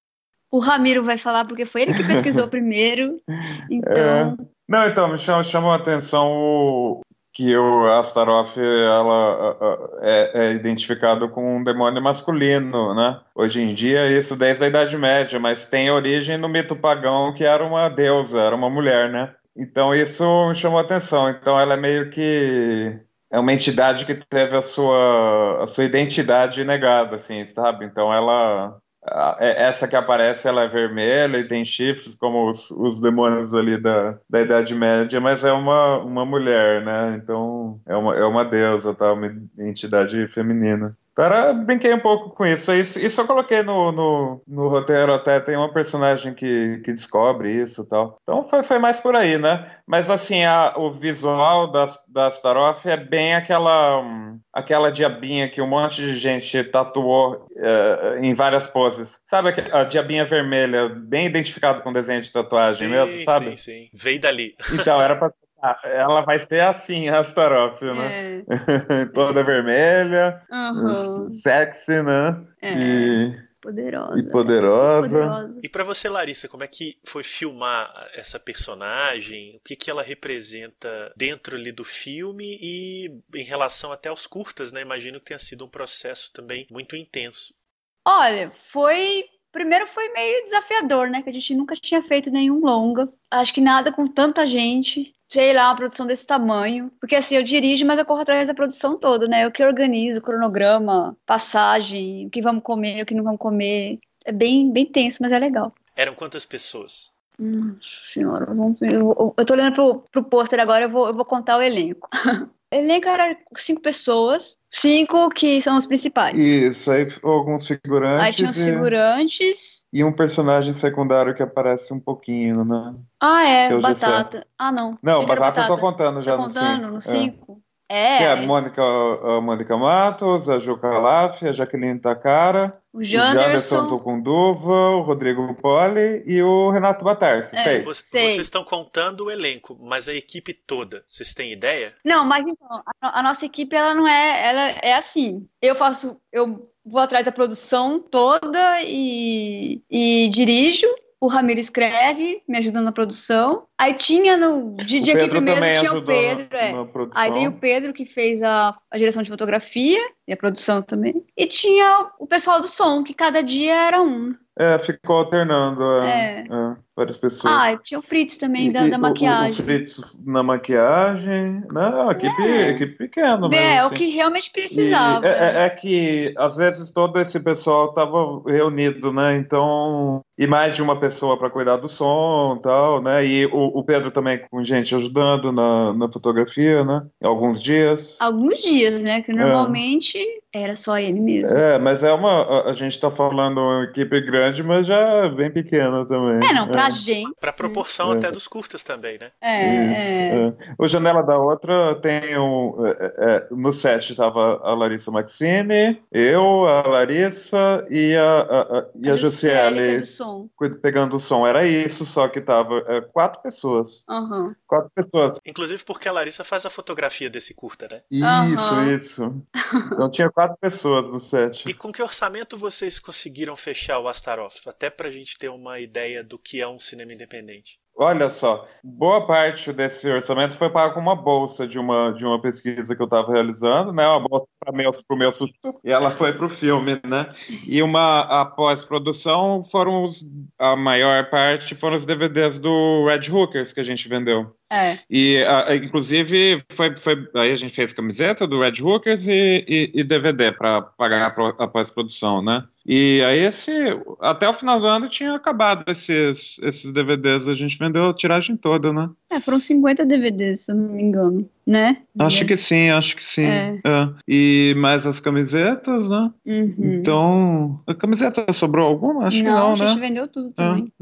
O Ramiro vai falar porque foi ele que pesquisou primeiro. Então, Não, então, me chama, chamou a atenção o, que o Astaroth ela, é, é identificado com um demônio masculino, né? Hoje em dia, isso desde a Idade Média, mas tem origem no mito pagão que era uma deusa, era uma mulher, né? Então isso me chamou a atenção. Então ela é meio que é uma entidade que teve a sua, a sua identidade negada, assim, sabe? Então ela essa que aparece, ela é vermelha e tem chifres, como os, os demônios ali da, da Idade Média, mas é uma, uma mulher, né? Então é uma, é uma deusa, tá? Uma entidade feminina. Era- brinquei um pouco com isso. Isso, isso eu coloquei no, no, no roteiro até. Tem uma personagem que, que descobre isso e tal. Então foi, foi mais por aí, né? Mas assim, a- o visual das, da Astaroth é bem aquela, hum, aquela diabinha que um monte de gente tatuou eh, em várias poses. Sabe a diabinha vermelha, bem identificado com desenho de tatuagem mesmo, sabe? Sim, sim. Veio dali. Então, era pra. ah, Ela vai ser assim, a Astaroth, né? é. Toda vermelha, Aham. sexy, né? É. E, Poderosa. e poderosa. Poderosa. E pra você, Larissa, como é que foi filmar essa personagem? O que, que ela representa dentro ali do filme e em relação até aos curtas, né? Imagino que tenha sido um processo também muito intenso. Olha, foi. Primeiro foi meio desafiador, né? Que a gente nunca tinha feito nenhum longa. Acho que nada com tanta gente. Sei lá, uma produção desse tamanho. Porque assim, eu dirijo, mas eu corro atrás da produção toda, né? Eu que organizo o cronograma, passagem, o que vamos comer, o que não vamos comer. É bem, bem tenso, mas é legal. Eram quantas pessoas? Nossa senhora, vamos, eu, eu- eu tô olhando pro, pro pôster agora, eu vou, eu vou contar o elenco. Elenco era cinco pessoas, cinco que são os principais. Isso, aí alguns figurantes Aí tinha os figurantes. e um personagem secundário que aparece um pouquinho, né? Ah, é, já Batata. Ah, não. Não, era Batata eu tô contando já Tá no contando cinco. no É. 5? Que É, é a Mônica, a Mônica Matos, a Ju Calaf, a Jaqueline Takara, o o Janderson Janderson. Tucunduva, o Rodrigo Poli e o Renato Batarsi. É. Seis. Vo- Seis. Vocês estão contando o elenco, mas a equipe toda, vocês têm ideia? Não, mas então, a, a nossa equipe, ela não é, ela é assim. Eu faço, eu vou atrás da produção toda e, e dirijo. O Ramiro escreve, me ajuda na produção. Aí tinha no de, de aqui primeiro tinha o Pedro, na, é. na. Aí tem o Pedro que fez a, a direção de fotografia e a produção também. E tinha o pessoal do som, que cada dia era um. É, ficou alternando é, é. várias pessoas. Ah, tinha o Fritz também, da, da maquiagem. O, o, Fritz na maquiagem. Não, equipe, é. equipe pequena. Mas, é, assim. o que realmente precisava. É, é, que, às vezes, todo esse pessoal estava reunido, né? Então, e mais de uma pessoa para cuidar do som e tal, né? E o, o, Pedro também com gente ajudando na, na fotografia, né? Alguns dias. Alguns dias, né? Que normalmente é. Era só ele mesmo. É, mas é uma. A, gente está falando uma equipe grande, mas já bem pequena também. É, não, pra é. gente. Pra proporção é. até dos curtas também, né? É. é. O Janela da Outra tem um. É, no set estava a Larissa Maxine, eu, a Larissa e a, a, a e a, a Jussiele som. Pegando o som. Era isso, só que tava é, quatro pessoas. Uhum. Quatro pessoas. Inclusive porque a Larissa faz a fotografia desse curta, né? Isso, uhum. isso. Então tinha quatro pessoas no set. E com que orçamento vocês conseguiram fechar o Astaroth? Até pra gente ter uma ideia do que é um cinema independente. Olha só, boa parte desse orçamento foi pago com uma bolsa de uma, de uma pesquisa que eu estava realizando, né? Uma bolsa para o meu, meu susto, e ela foi para o filme, né? E uma a pós-produção foram os, a maior parte foram os DVDs do Red Hookers que a gente vendeu. É. E, inclusive, foi, foi, aí a gente fez camiseta do Red Hookers e, e, e DVD para pagar a, a pós-produção, né? E aí, esse, até o final do ano tinha acabado esses, esses DVDs. A gente vendeu a tiragem toda, né? É, foram 50 DVDs, se eu não me engano né? Acho que sim, acho que sim. É. É. E mais as camisetas, né? Uhum. Então, a camiseta sobrou alguma? Acho não, que não, a gente né? vendeu tudo também.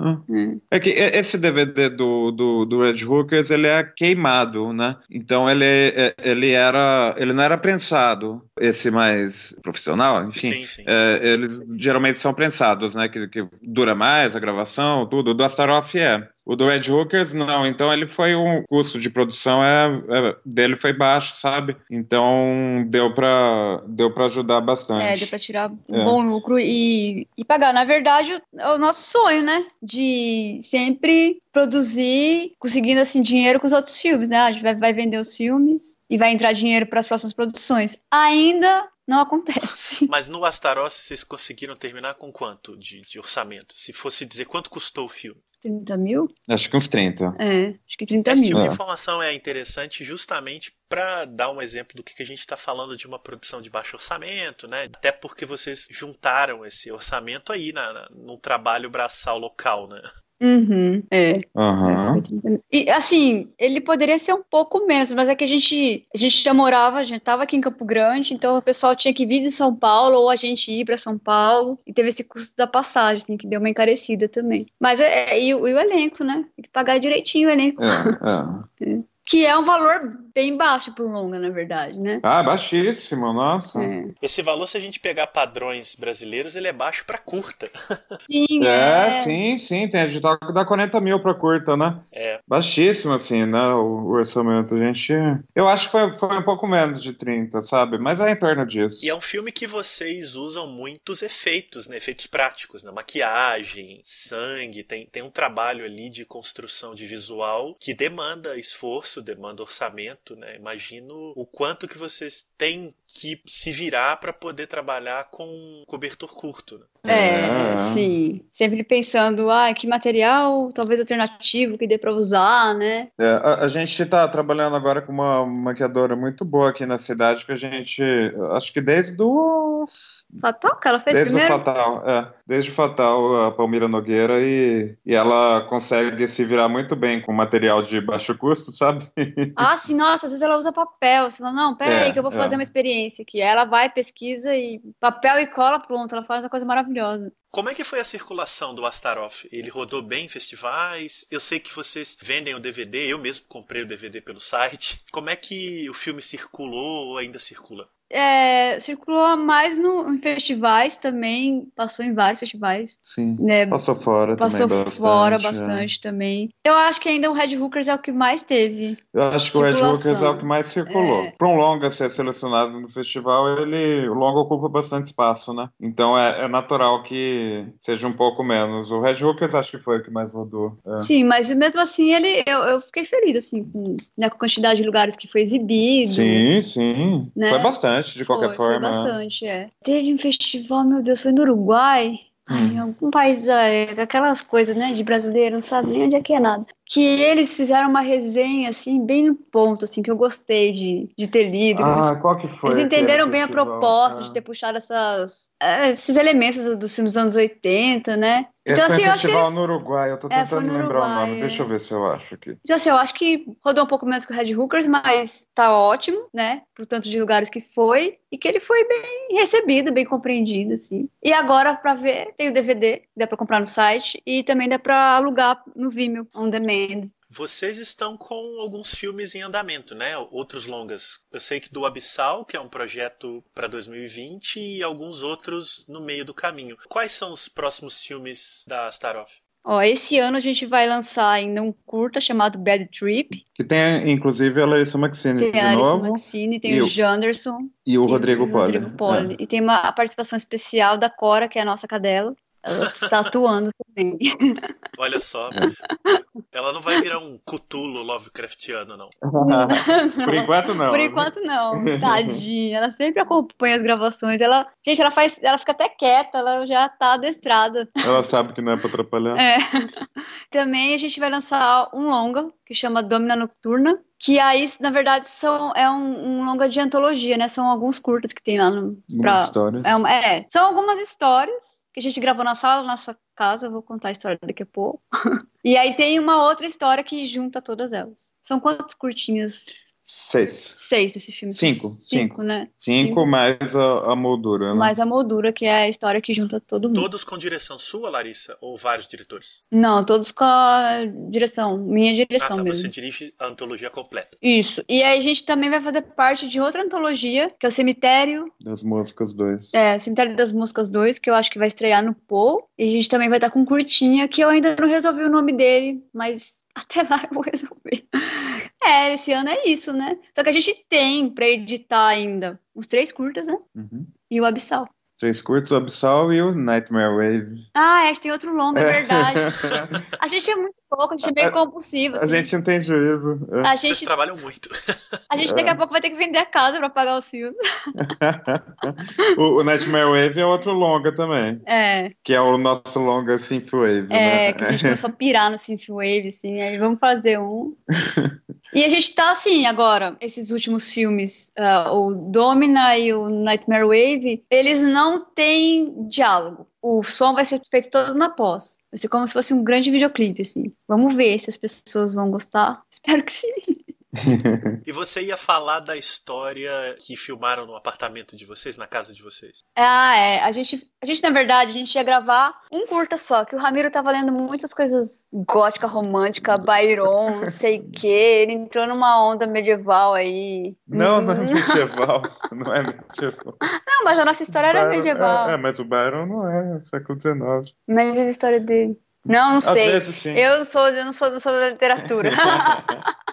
É, é. que esse DVD do, do, do, Red Hookers, ele é queimado, né? Então ele, é, ele era, ele não era prensado. Esse mais profissional, enfim. Sim, sim. É, eles geralmente são prensados, né? Que, que dura mais a gravação, tudo. O do Astaroth é. O do Red Hookers, não. Então ele foi um custo de produção é, é dele foi baixo, sabe? Então deu para deu para ajudar bastante. É, deu para tirar um é. bom lucro e, e pagar. Na verdade, é o nosso sonho, né? De sempre produzir, conseguindo assim dinheiro com os outros filmes, né? A gente vai, vai vender os filmes e vai entrar dinheiro para as próximas produções. Ainda não acontece. Mas no Astaroth vocês conseguiram terminar com quanto de, de orçamento? Se fosse dizer quanto custou o filme? 30 mil? Acho que uns 30. É, acho que 30 Esse mil. Esse tipo de informação é interessante justamente para dar um exemplo do que a gente está falando de uma produção de baixo orçamento, né? Até porque vocês juntaram esse orçamento aí na, na, num trabalho braçal local, né? Uhum, é. Uhum. E assim, ele poderia ser um pouco menos, mas é que a gente, a gente já morava, a gente tava aqui em Campo Grande, então o pessoal tinha que vir de São Paulo ou a gente ir para São Paulo e teve esse custo da passagem, assim, que deu uma encarecida também. Mas é, é e, o, e o elenco, né? Tem que pagar direitinho o elenco. É, é. Que é um valor bem baixo por longa, na verdade, né? Ah, baixíssimo, nossa. É. Esse valor, se a gente pegar padrões brasileiros, ele é baixo para curta. Sim, é, é, sim, sim. Tem edital que dá 40 mil para curta, né? É. Baixíssimo, assim, né? O, o, orçamento. A gente. Eu acho que foi, foi um pouco menos de 30, sabe? Mas é em torno disso. E é um filme que vocês usam muitos efeitos, né? Efeitos práticos, né? Maquiagem, sangue. Tem, tem um trabalho ali de construção de visual que demanda esforço, demanda orçamento, né? Imagino o quanto que vocês têm que se virar para poder trabalhar com cobertor curto. Né? É, é, sim. Sempre pensando, ah, que material talvez alternativo que dê para usar, né? É, a, a, gente está trabalhando agora com uma maquiadora muito boa aqui na cidade que a gente, acho que desde o Fatal, que ela fez desde primeiro? o Fatal, é, desde o Fatal a Palmira Nogueira e, e ela consegue se virar muito bem com material de baixo custo, sabe? Ah, sim, nossa, às vezes ela usa papel. Você fala, não, pera é, aí que eu vou fazer é. uma experiência Aí ela vai, pesquisa e papel e cola, pronto. Ela faz uma coisa maravilhosa. Como é que foi a circulação do Astaroth? Ele rodou bem em festivais? Eu sei que vocês vendem o DVD, eu mesmo comprei o DVD pelo site. Como é que o filme circulou ou ainda circula? É, circulou mais no, em festivais também, passou em vários festivais. Sim. Né? Passou fora passou também. Passou fora bastante é. também. Eu acho que ainda o Red Hookers é o que mais teve. Eu acho que o Red Hookers é o que mais circulou. É. Para um longa ser selecionado no festival, ele, o longa ocupa bastante espaço, né? Então é, é, natural que seja um pouco menos. O Red Hookers acho que foi o que mais rodou. É. Sim, mas mesmo assim ele, eu, eu fiquei feliz assim com, né, com a quantidade de lugares que foi exibido. Sim, sim. Né? Foi bastante bastante, de qualquer foi, forma. Foi bastante, é. Teve um festival, meu Deus, foi no Uruguai. Ai, algum país, é, aquelas coisas, né, de brasileiro, não sabe nem onde é que é nada. Que eles fizeram uma resenha, assim, bem no ponto, assim, que eu gostei de, de ter lido. Ah, eles, qual que foi? eles entenderam bem a festival? proposta Ah. de ter puxado essas, é, esses elementos dos filmes dos anos 80, né? Então, Esse assim, foi eu um acho que ele festival no Uruguai, eu tô É, tentando no lembrar o Uruguai, nome, é. deixa eu ver se eu acho aqui. Então, assim, eu acho que rodou um pouco menos que o Red Hookers, mas tá ótimo, né? Pro tanto de lugares que foi. E que ele foi bem recebido, bem compreendido, assim. E agora, pra ver, tem o DVD, dá pra comprar no site. E também dá pra alugar no Vimeo, on demand. Vocês estão com alguns filmes em andamento, né? Outros longas. Eu sei que do Abissal, que é um projeto para 2020, e alguns outros no meio do caminho. Quais são os próximos filmes da Staroff? Ó, esse ano a gente vai lançar ainda um curta chamado Bad Trip. Que tem, inclusive, a Larissa Maxine Tem de a Alice novo Maxine, tem E o o- Janderson e o e Rodrigo o Poli. Rodrigo Poli. E tem uma participação especial da Cora, que é a nossa cadela. Ela está atuando também. Olha só. Ela não vai virar um Cthulhu Lovecraftiano, não. É. Por enquanto, não. Por enquanto não, tadinha. Ela sempre acompanha as gravações. Ela, gente, ela faz, ela fica até quieta, ela já tá adestrada. Ela sabe que não é pra atrapalhar. É. Também a gente vai lançar um longa que chama Domina Nocturna, que aí, na verdade, são, é um, um longa de antologia, né? São alguns curtas que tem lá no. Pra- histórias. é, uma- é, são algumas histórias que a gente gravou na sala da nossa casa, eu vou contar a história daqui a pouco. e aí tem uma outra história que junta todas elas. São quantos curtinhos? Seis. Seis desse filme. Cinco, Cinco, né? Cinco mais a, a moldura, né? Mais a moldura, que é a história que junta todo mundo. Todos com direção sua, Larissa? Ou vários diretores? Não, todos com a direção, minha Ah, direção tá, mesmo. você dirige a antologia completa. Isso. E aí a gente também vai fazer parte de outra antologia, que é o Cemitério, Das músicas dois. é, Cemitério das Músicas 2, que eu acho que vai estrear no Paul. E a gente também vai estar com Curtinha, que eu ainda não resolvi o nome dele, mas até lá eu vou resolver. É, esse ano é isso, né? Só que a gente tem pra editar ainda uns três curtas, né? Uhum. E o Abissal. Seis curtos, o Absal e o Nightmare Wave. Ah, é, a gente tem outro longo, é verdade. A gente é muito pouco, a gente é meio compulsivo. A assim. gente não tem juízo. É. A Vocês gente, trabalham muito. a gente daqui a pouco vai ter que vender a casa pra pagar os filmes. o, o Nightmare Wave é outro longa também, É, que é o nosso longa Synthwave, é, né? que a gente começou a pirar no Synthwave, assim, aí vamos fazer um. E a gente tá assim, agora, esses últimos filmes, ah, o Domina e o Nightmare Wave, eles não têm diálogo. O som vai ser feito todo na pós. Vai ser como se fosse um grande videoclipe, assim. Vamos ver se as pessoas vão gostar. Espero que sim. E você ia falar da história que filmaram no apartamento de vocês, na casa de vocês. Ah, é. A gente, a gente, na verdade, a gente ia gravar um curta só, que o Ramiro tava lendo muitas coisas gótica, romântica, Byron, não sei o quê. Ele entrou numa onda medieval aí. Não, não é Hum. medieval. Não é medieval. Não, mas a nossa história era Byron- medieval. É, é, mas o Byron não é século XIX. Mas a história dele. Não, não Às sei. vezes sim. Eu não sou, eu não sou, não sou da literatura.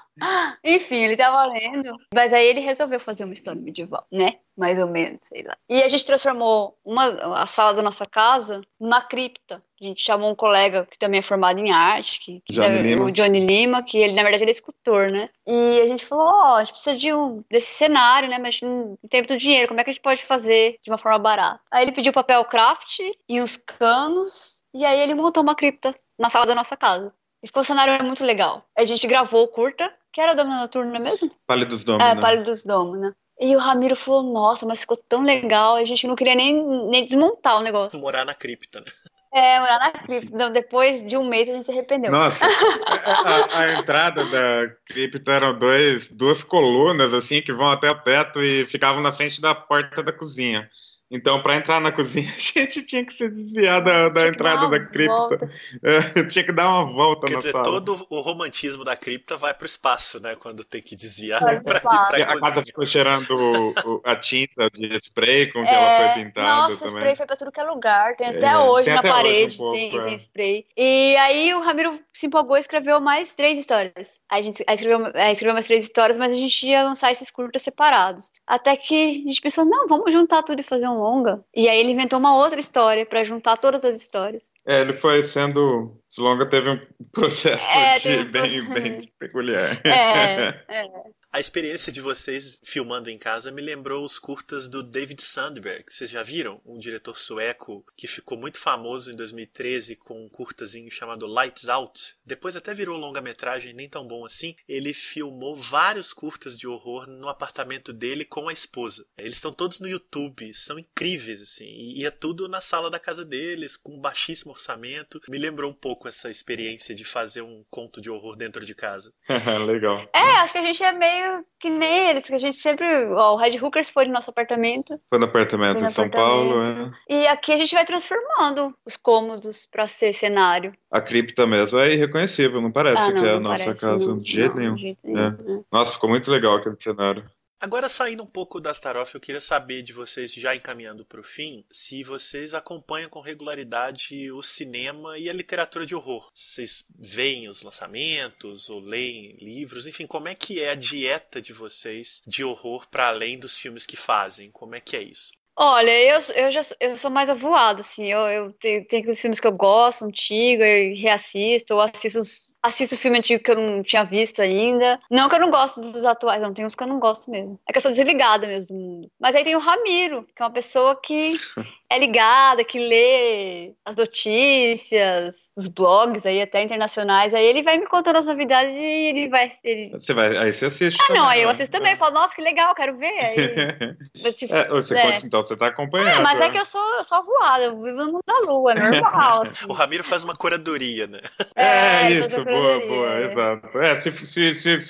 Enfim, ele tava lendo. Mas aí ele resolveu fazer uma história medieval, né? Mais ou menos, sei lá. E a gente transformou uma, a sala da nossa casa numa cripta. A gente chamou um colega que também é formado em arte, que, que Johnny deve- Lima. o Johnny Lima, que ele, na verdade, ele é escultor, né? E a gente falou, ó, a gente precisa de um, desse cenário, né? Mas não tem muito dinheiro, como é que a gente pode fazer de uma forma barata? Aí ele pediu papel craft e uns canos, e aí ele montou uma cripta na sala da nossa casa. E ficou um cenário muito legal. A gente gravou curta, que era Domina Noturna mesmo? Pálidos É, Domina. Pálidos Domos, né? E o Ramiro falou, nossa, mas ficou tão legal, a gente não queria nem, nem desmontar o negócio. Morar na cripta, né? É, morar na cripta. Não, depois de um mês a gente se arrependeu. Nossa, a, a- a entrada da cripta eram dois, duas colunas assim que vão até o teto e ficavam na frente da porta da cozinha. Então, para entrar na cozinha, a gente tinha que se desviar da, da entrada da cripta. É, tinha que dar uma volta Quer na dizer, sala. todo o romantismo da cripta vai pro espaço, né? Quando tem que desviar pra E a casa ficou cheirando o- o- a tinta de spray com que ela foi pintada É, nossa, também. spray foi pra tudo que é lugar. Tem até É, hoje tem na até hoje parede, um pouco, tem, é. tem spray. E aí o Ramiro se empolgou e escreveu mais três histórias. Aí a gente aí escreveu, aí escreveu mais três histórias, mas a gente ia lançar esses curtas separados. Até que a gente pensou, não, vamos juntar tudo e fazer um longa. E aí ele inventou uma outra história pra juntar todas as histórias. É, ele foi sendo. Esse longa teve um processo É, de- teve bem, bem peculiar. É, é. A experiência de vocês filmando em casa me lembrou os curtas do David Sandberg. Vocês já viram? Um diretor sueco que ficou muito famoso em 2013 com um curtazinho chamado Lights Out. Depois até virou longa-metragem, nem tão bom assim. Ele filmou vários curtas de horror no apartamento dele com a esposa. Eles estão todos no YouTube, são incríveis, assim. E é tudo na sala da casa deles, com baixíssimo orçamento. Me lembrou um pouco essa experiência de fazer um conto de horror dentro de casa. Legal. É, acho que a gente é meio que nem eles, que a gente sempre. Ó, o Red Hookers foi no nosso apartamento. Foi no apartamento Foi no em São apartamento. Paulo, é. E aqui a gente vai transformando os cômodos pra ser cenário. A cripta mesmo é irreconhecível, não parece ah, não, que é a nossa parece, casa não. de jeito Não, nenhum. De jeito É. nenhum. né? Nossa, ficou muito legal aquele cenário. Agora, saindo um pouco das tarefas, eu queria saber de vocês, já encaminhando para o fim, se vocês acompanham com regularidade o cinema e a literatura de horror. Vocês veem os lançamentos ou leem livros, enfim, como é que é a dieta de vocês de horror para além dos filmes que fazem? Como é que é isso? Olha, eu, eu já eu sou mais avoada, assim. Eu, eu tenho, tenho aqueles filmes que eu gosto, antigo, eu reassisto, ou assisto, os- assisto filme antigo que eu não tinha visto ainda. Não que eu não gosto dos atuais, não, tem uns que eu não gosto mesmo. É que eu sou desligada mesmo do mundo. Mas aí tem o Ramiro, que é uma pessoa que é ligada, que lê as notícias, os blogs aí, até internacionais. Aí ele vai me contando as novidades e ele vai. Ele... Você vai, aí você assiste. Ah, não, também, aí eu né? assisto também. Falo, nossa, que legal, quero ver. Aí, mas, tipo, É, você, é. Então você tá acompanhando. É, mas é que eu sou, eu sou voada, eu vivo no mundo da lua, é normal. assim. O Ramiro faz uma curadoria, né? É, ele faz isso, boa, boa, é. exato. É, se, se, se,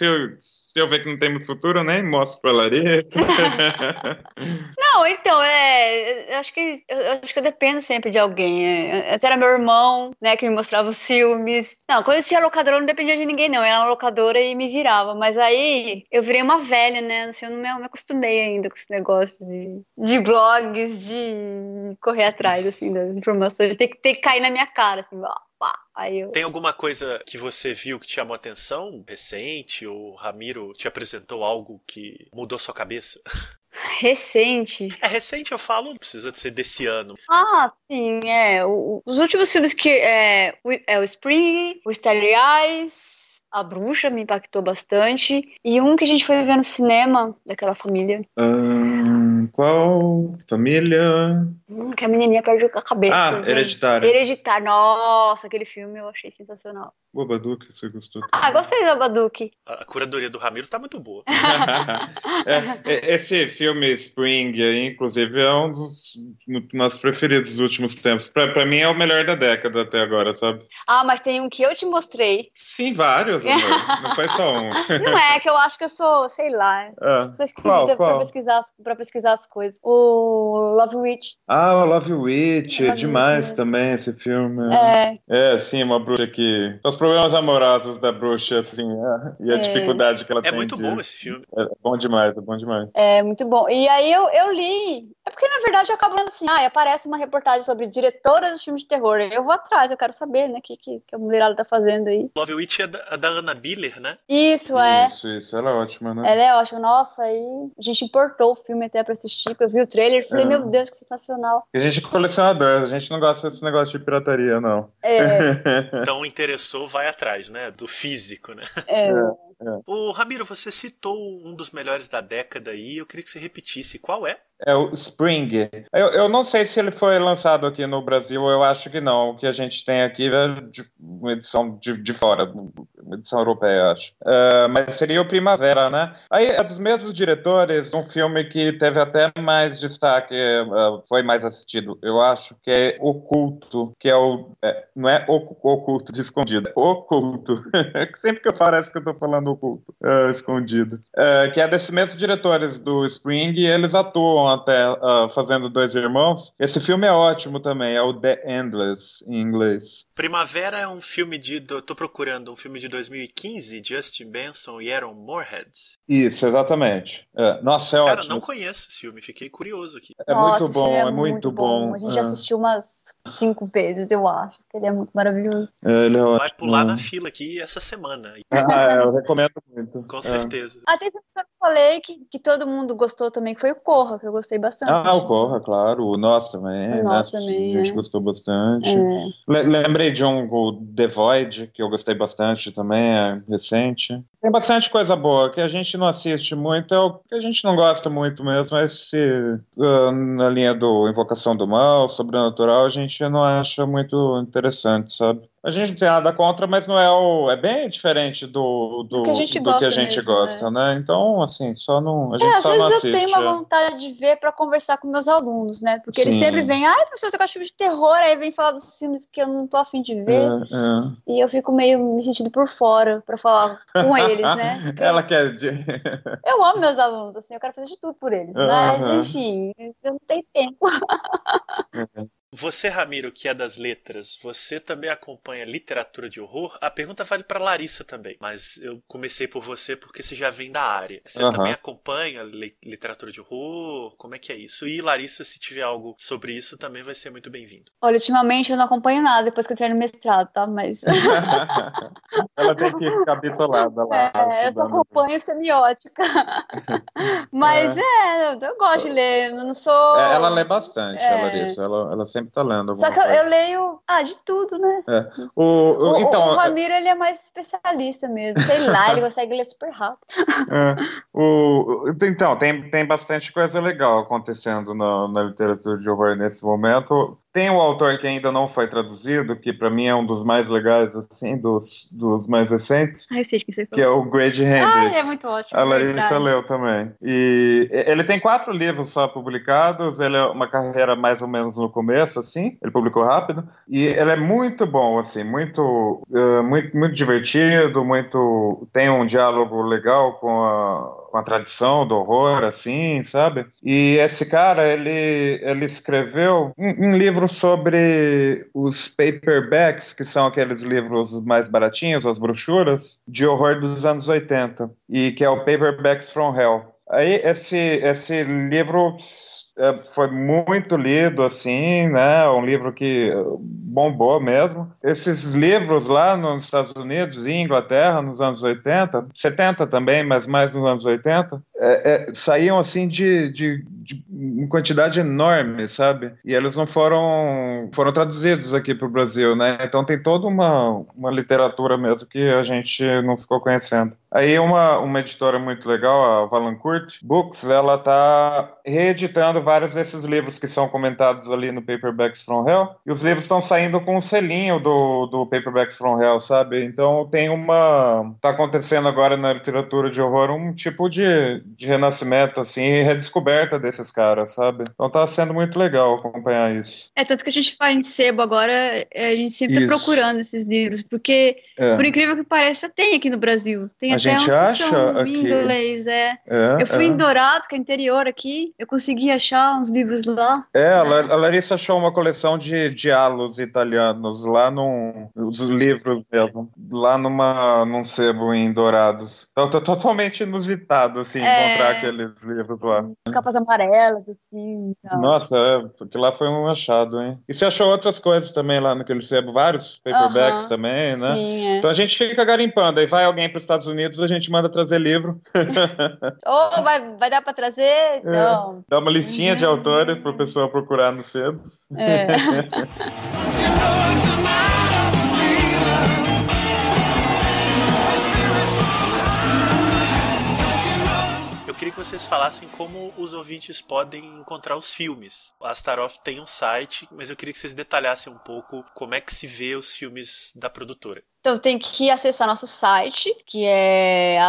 se, eu, ver que não tem muito futuro, nem mostro pra Larissa. Não, então, é. Eu acho que eu acho que eu dependo sempre de alguém. é. Até era meu irmão, né, que me mostrava os filmes. Não, quando eu tinha locadora, eu não dependia de ninguém, não. Eu era uma locadora e me virava. Mas aí eu virei uma velha, né? Assim, eu não me, me acostumei ainda com esse negócio de, de blogs, de correr atrás, assim, das informações. Tem que, tem que cair na minha cara, assim, ó, pá. Aí eu. Tem alguma coisa que você viu que te chamou atenção recente? Ou o Ramiro te apresentou algo que mudou sua cabeça? Recente. É recente, eu falo, não precisa de ser desse ano. Ah, sim, é. O- os últimos filmes que é, o- é o Spring, o Starry Eyes, A Bruxa me impactou bastante. E um que a gente foi ver no cinema, daquela família, Ahn, qual? Família? Hum, que a menininha perde a cabeça. Ah, gente. Hereditária. Hereditário. Nossa, aquele filme eu achei sensacional. O Baduque, você gostou? Ah, gostei do Baduque. A curadoria do Ramiro tá muito boa. É, é, esse filme Spring, aí, inclusive, é um dos no- nossos preferidos dos últimos tempos. Pra, pra mim é o melhor da década até agora, sabe? Ah, mas tem um que eu te mostrei. Sim, vários, amor. Não foi só um. Não é, que eu acho que eu sou, sei lá, Ah, sou Qual, esquisita pra qual? pesquisar, as- pra pesquisar as coisas. O Love Witch. Ah, o Love Witch, é demais Witch, né? também esse filme. É, É, sim, uma bruxa que. Os problemas amorosos da bruxa, assim, é, e a É. dificuldade que ela É tem. muito de- bom esse filme. É bom demais, é bom demais. É muito bom. E aí eu, eu li. É porque, na verdade, eu acabo lendo assim, ah, aparece uma reportagem sobre diretoras de filmes de terror. Eu vou atrás, eu quero saber, né, o que, que, que a mulherada tá fazendo aí. Love Witch é da, é da Anna Biller, né? Isso, é. Isso, isso, ela é ótima, né? Ela é ótima. Nossa, aí a gente importou o filme até pra assistir, porque eu vi o trailer e falei, É. meu Deus, que sensacional. A gente é colecionador, a gente não gosta desse negócio de pirataria, não. É, Então interessou, vai atrás, né? Do físico, né? é. O Ramiro, você citou um dos melhores da década aí, eu queria que você repetisse. Qual é? É o Spring. Eu, eu não sei se ele foi lançado aqui no Brasil, eu acho que não. O que a gente tem aqui é de uma edição de, de fora, uma edição europeia, eu acho. Ah, mas seria o Primavera, né? Aí é dos mesmos diretores um filme que teve até mais destaque, ah, foi mais assistido, eu acho, que é Oculto, que é o. é, não é ocu- oculto de escondido, é oculto. Sempre que eu falo, parece que eu tô falando oculto, ah, escondido. Ah, que é desses mesmos diretores do Spring e eles atuam até ah, fazendo Dois Irmãos. Esse filme é ótimo também, é o The Endless em inglês. Primavera é um filme de. do- tô procurando um filme de 2015, Justin Benson e Aaron Moorhead. Isso, exatamente. É, nossa, é Cara, ótimo. não conheço esse filme, fiquei curioso aqui. É Nossa, muito bom, ele é, muito bom. A gente É. assistiu umas cinco vezes, eu acho. que Ele é muito maravilhoso. É, ele é Vai ótimo. pular na fila aqui essa semana, Ah, é, eu recomendo muito. com É. certeza. Um filme que eu falei que, que todo mundo gostou também, que foi o Corra, que eu gostei bastante. Ah, o Corra, claro. O Nosso também. O Nós né? também, A gente é. gostou bastante. É. Le- Lembrei de um, o The Void, que eu gostei bastante também, é recente. Tem bastante coisa boa. que a gente não assiste muito, é o que a gente não gosta muito mesmo, é esse, uh, na linha do Invocação do Mal, Sobrenatural, a gente não acha muito interessante, sabe? A gente não tem nada contra, mas não é o. É bem diferente do, do, do que a gente, gosta, a gente mesmo, gosta né? né? Então, assim, só não. A gente é, às vezes assiste, eu tenho uma é. vontade de ver para conversar com meus alunos, né? Porque Sim. eles sempre vêm, ai, professor, você gosta de filme de terror, aí vem falar dos filmes que eu não tô afim de ver. É, é. E eu fico meio me sentindo por fora para falar com eles, né? Porque Ela quer. eu amo meus alunos, assim, eu quero fazer de tudo por eles. Mas, enfim, eu não tenho tempo. Você, Ramiro, que é das letras, você também acompanha literatura de horror? A pergunta vale para Larissa também, mas eu comecei por você porque você já vem da área. Você uhum. também acompanha literatura de horror? Como é que é isso? E Larissa, se tiver algo sobre isso, também vai ser muito bem-vindo. Olha, ultimamente eu não acompanho nada depois que eu entrei no mestrado, tá? Mas. Ela tem que ficar bitolada lá. É, eu só acompanho semiótica. mas é, é eu, gosto de ler, eu não sou. É, ela lê bastante, é... Larissa. Ela, ela sempre sempre tá lendo. Só que eu, eu, leio, ah, de tudo, né? É. O, o, então, o, o Ramiro, ele é mais especialista mesmo. Sei lá, ele consegue ler super rápido. É. O, então, tem, tem bastante coisa legal acontecendo na, na literatura de horror nesse momento. Tem um autor que ainda não foi traduzido, que para mim é um dos mais legais, assim, dos, dos mais recentes. Ah, eu sei que você falou. Que é o Grady Hendrix. Ah, é muito ótimo. A Larissa leu também. E ele tem quatro livros só publicados, ele é uma carreira mais ou menos no começo, assim, ele publicou rápido, e ele é muito bom, assim, muito, uh, muito, muito divertido, muito... tem um diálogo legal com a com a tradição do horror, assim, sabe? E esse cara, ele, ele escreveu um, um, livro sobre os paperbacks, que são aqueles livros mais baratinhos, as brochuras, de horror dos anos 80, e que é o Paperbacks from Hell. Aí esse, esse livro foi muito lido, assim, né? Um livro que bombou mesmo. Esses livros lá nos Estados Unidos e Inglaterra, nos anos 80, 70 também, mas mais nos anos 80, é, é, saíam assim de, de, de uma quantidade enorme, sabe? E eles não foram foram traduzidos aqui para o Brasil, né? Então tem toda uma, uma literatura mesmo que a gente não ficou conhecendo. Aí uma, uma editora muito legal, a Valancourt Books, ela tá reeditando vários desses livros que são comentados ali no Paperbacks from Hell, e os livros estão saindo com o um selinho do, do Paperbacks from Hell, sabe? Então tem uma... tá acontecendo agora na literatura de horror um tipo de, de renascimento, assim, redescoberta desses caras, sabe? Então tá sendo muito legal acompanhar isso. É, tanto que a gente faz em sebo agora, é, a gente sempre tá procurando esses livros, porque, é. por incrível que pareça, tem aqui no Brasil. Tem a gente acha aqui... em inglês, é. é eu fui é. em Dourado, que é interior aqui, eu consegui achar uns livros lá. É, a Larissa achou uma coleção de diálogos italianos lá num... os livros mesmo, lá numa, num sebo em Dourados. Então tô totalmente inusitado, assim, é... encontrar aqueles livros lá. As capas amarelas, assim. Então. Nossa, é, porque lá foi um achado, hein? E você achou outras coisas também lá naquele sebo, vários paperbacks uh -huh. também, né? Sim, é. Então a gente fica garimpando, aí vai alguém para os Estados Unidos, a gente manda trazer livro. Ou oh, vai, vai dar para trazer? Não. É. Dá uma listinha de autores para o pessoal procurar nos sebos. É. Eu queria que vocês falassem como os ouvintes podem encontrar os filmes. A Staroff tem um site, mas eu queria que vocês detalhassem um pouco como é que se vê os filmes da produtora. Então tem que acessar nosso site, que é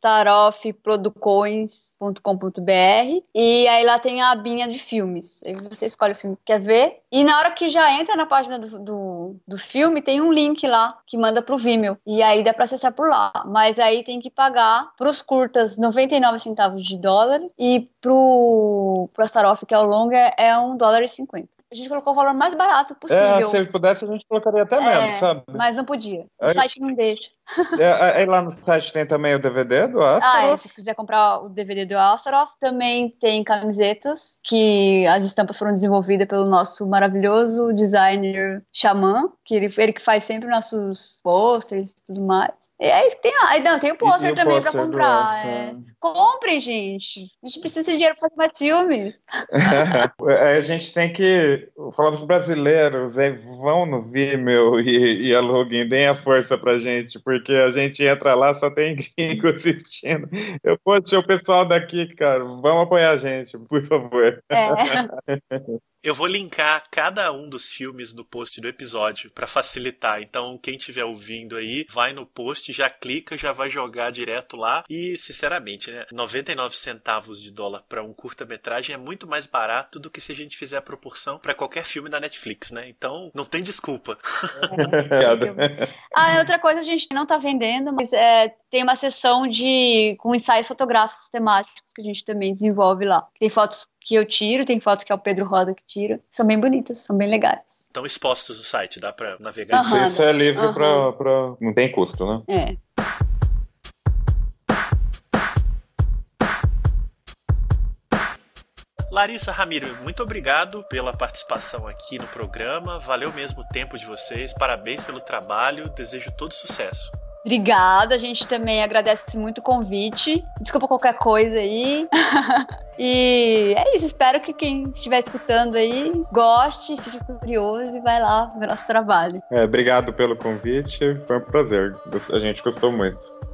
starofproducoins.com.br e aí lá tem a abinha de filmes. Aí você escolhe o filme que quer ver e na hora que já entra na página do, do, do filme tem um link lá que manda pro Vimeo e aí dá para acessar por lá. Mas aí tem que pagar pros curtas 99 centavos de dólar e pro, pro Astaroth, que é o longa, é um dólar e 50 a gente colocou o valor mais barato possível. É, se pudesse, a gente colocaria até menos, é, sabe? Mas não podia. O site não deixa. É, aí lá no site tem também o DVD do Astaroth. Ah, é, se quiser comprar o DVD do Astaroth, também tem camisetas que as estampas foram desenvolvidas pelo nosso maravilhoso designer Xamã, que ele, ele que faz sempre nossos posters e tudo mais. E é isso que tem lá. Não, tem o pôster também para comprar. É. Comprem, gente. A gente precisa de dinheiro para fazer mais filmes. É, a gente tem que falar os brasileiros, é, vão no Vimeo e, e aluguem, deem a força pra gente, porque porque a gente entra lá, só tem gringo assistindo. Eu, poxa, o pessoal daqui, cara, vamos apoiar a gente, por favor. É. Eu vou linkar cada um dos filmes no post do episódio para facilitar. Então, quem estiver ouvindo aí, vai no post, já clica, já vai jogar direto lá. E, sinceramente, né, 99 centavos de dólar para um curta-metragem é muito mais barato do que se a gente fizer a proporção para qualquer filme da Netflix, né? Então, não tem desculpa. É, ah, outra coisa a gente não tá vendendo, mas é, tem uma sessão de com ensaios fotográficos temáticos que a gente também desenvolve lá. Tem fotos que eu tiro, tem fotos que é o Pedro Roda que tira. São bem bonitas, são bem legais. Estão expostos no site, dá pra navegar. Uhum, Isso é livre uhum. pra, pra. Não tem custo, né? É. Larissa Ramiro, muito obrigado pela participação aqui no programa. Valeu mesmo o tempo de vocês. Parabéns pelo trabalho. Desejo todo sucesso. Obrigada, a gente também agradece muito o convite. Desculpa qualquer coisa aí. e é isso, espero que quem estiver escutando aí goste, fique curioso e vai lá ver nosso trabalho. É, obrigado pelo convite, foi um prazer. A gente gostou muito.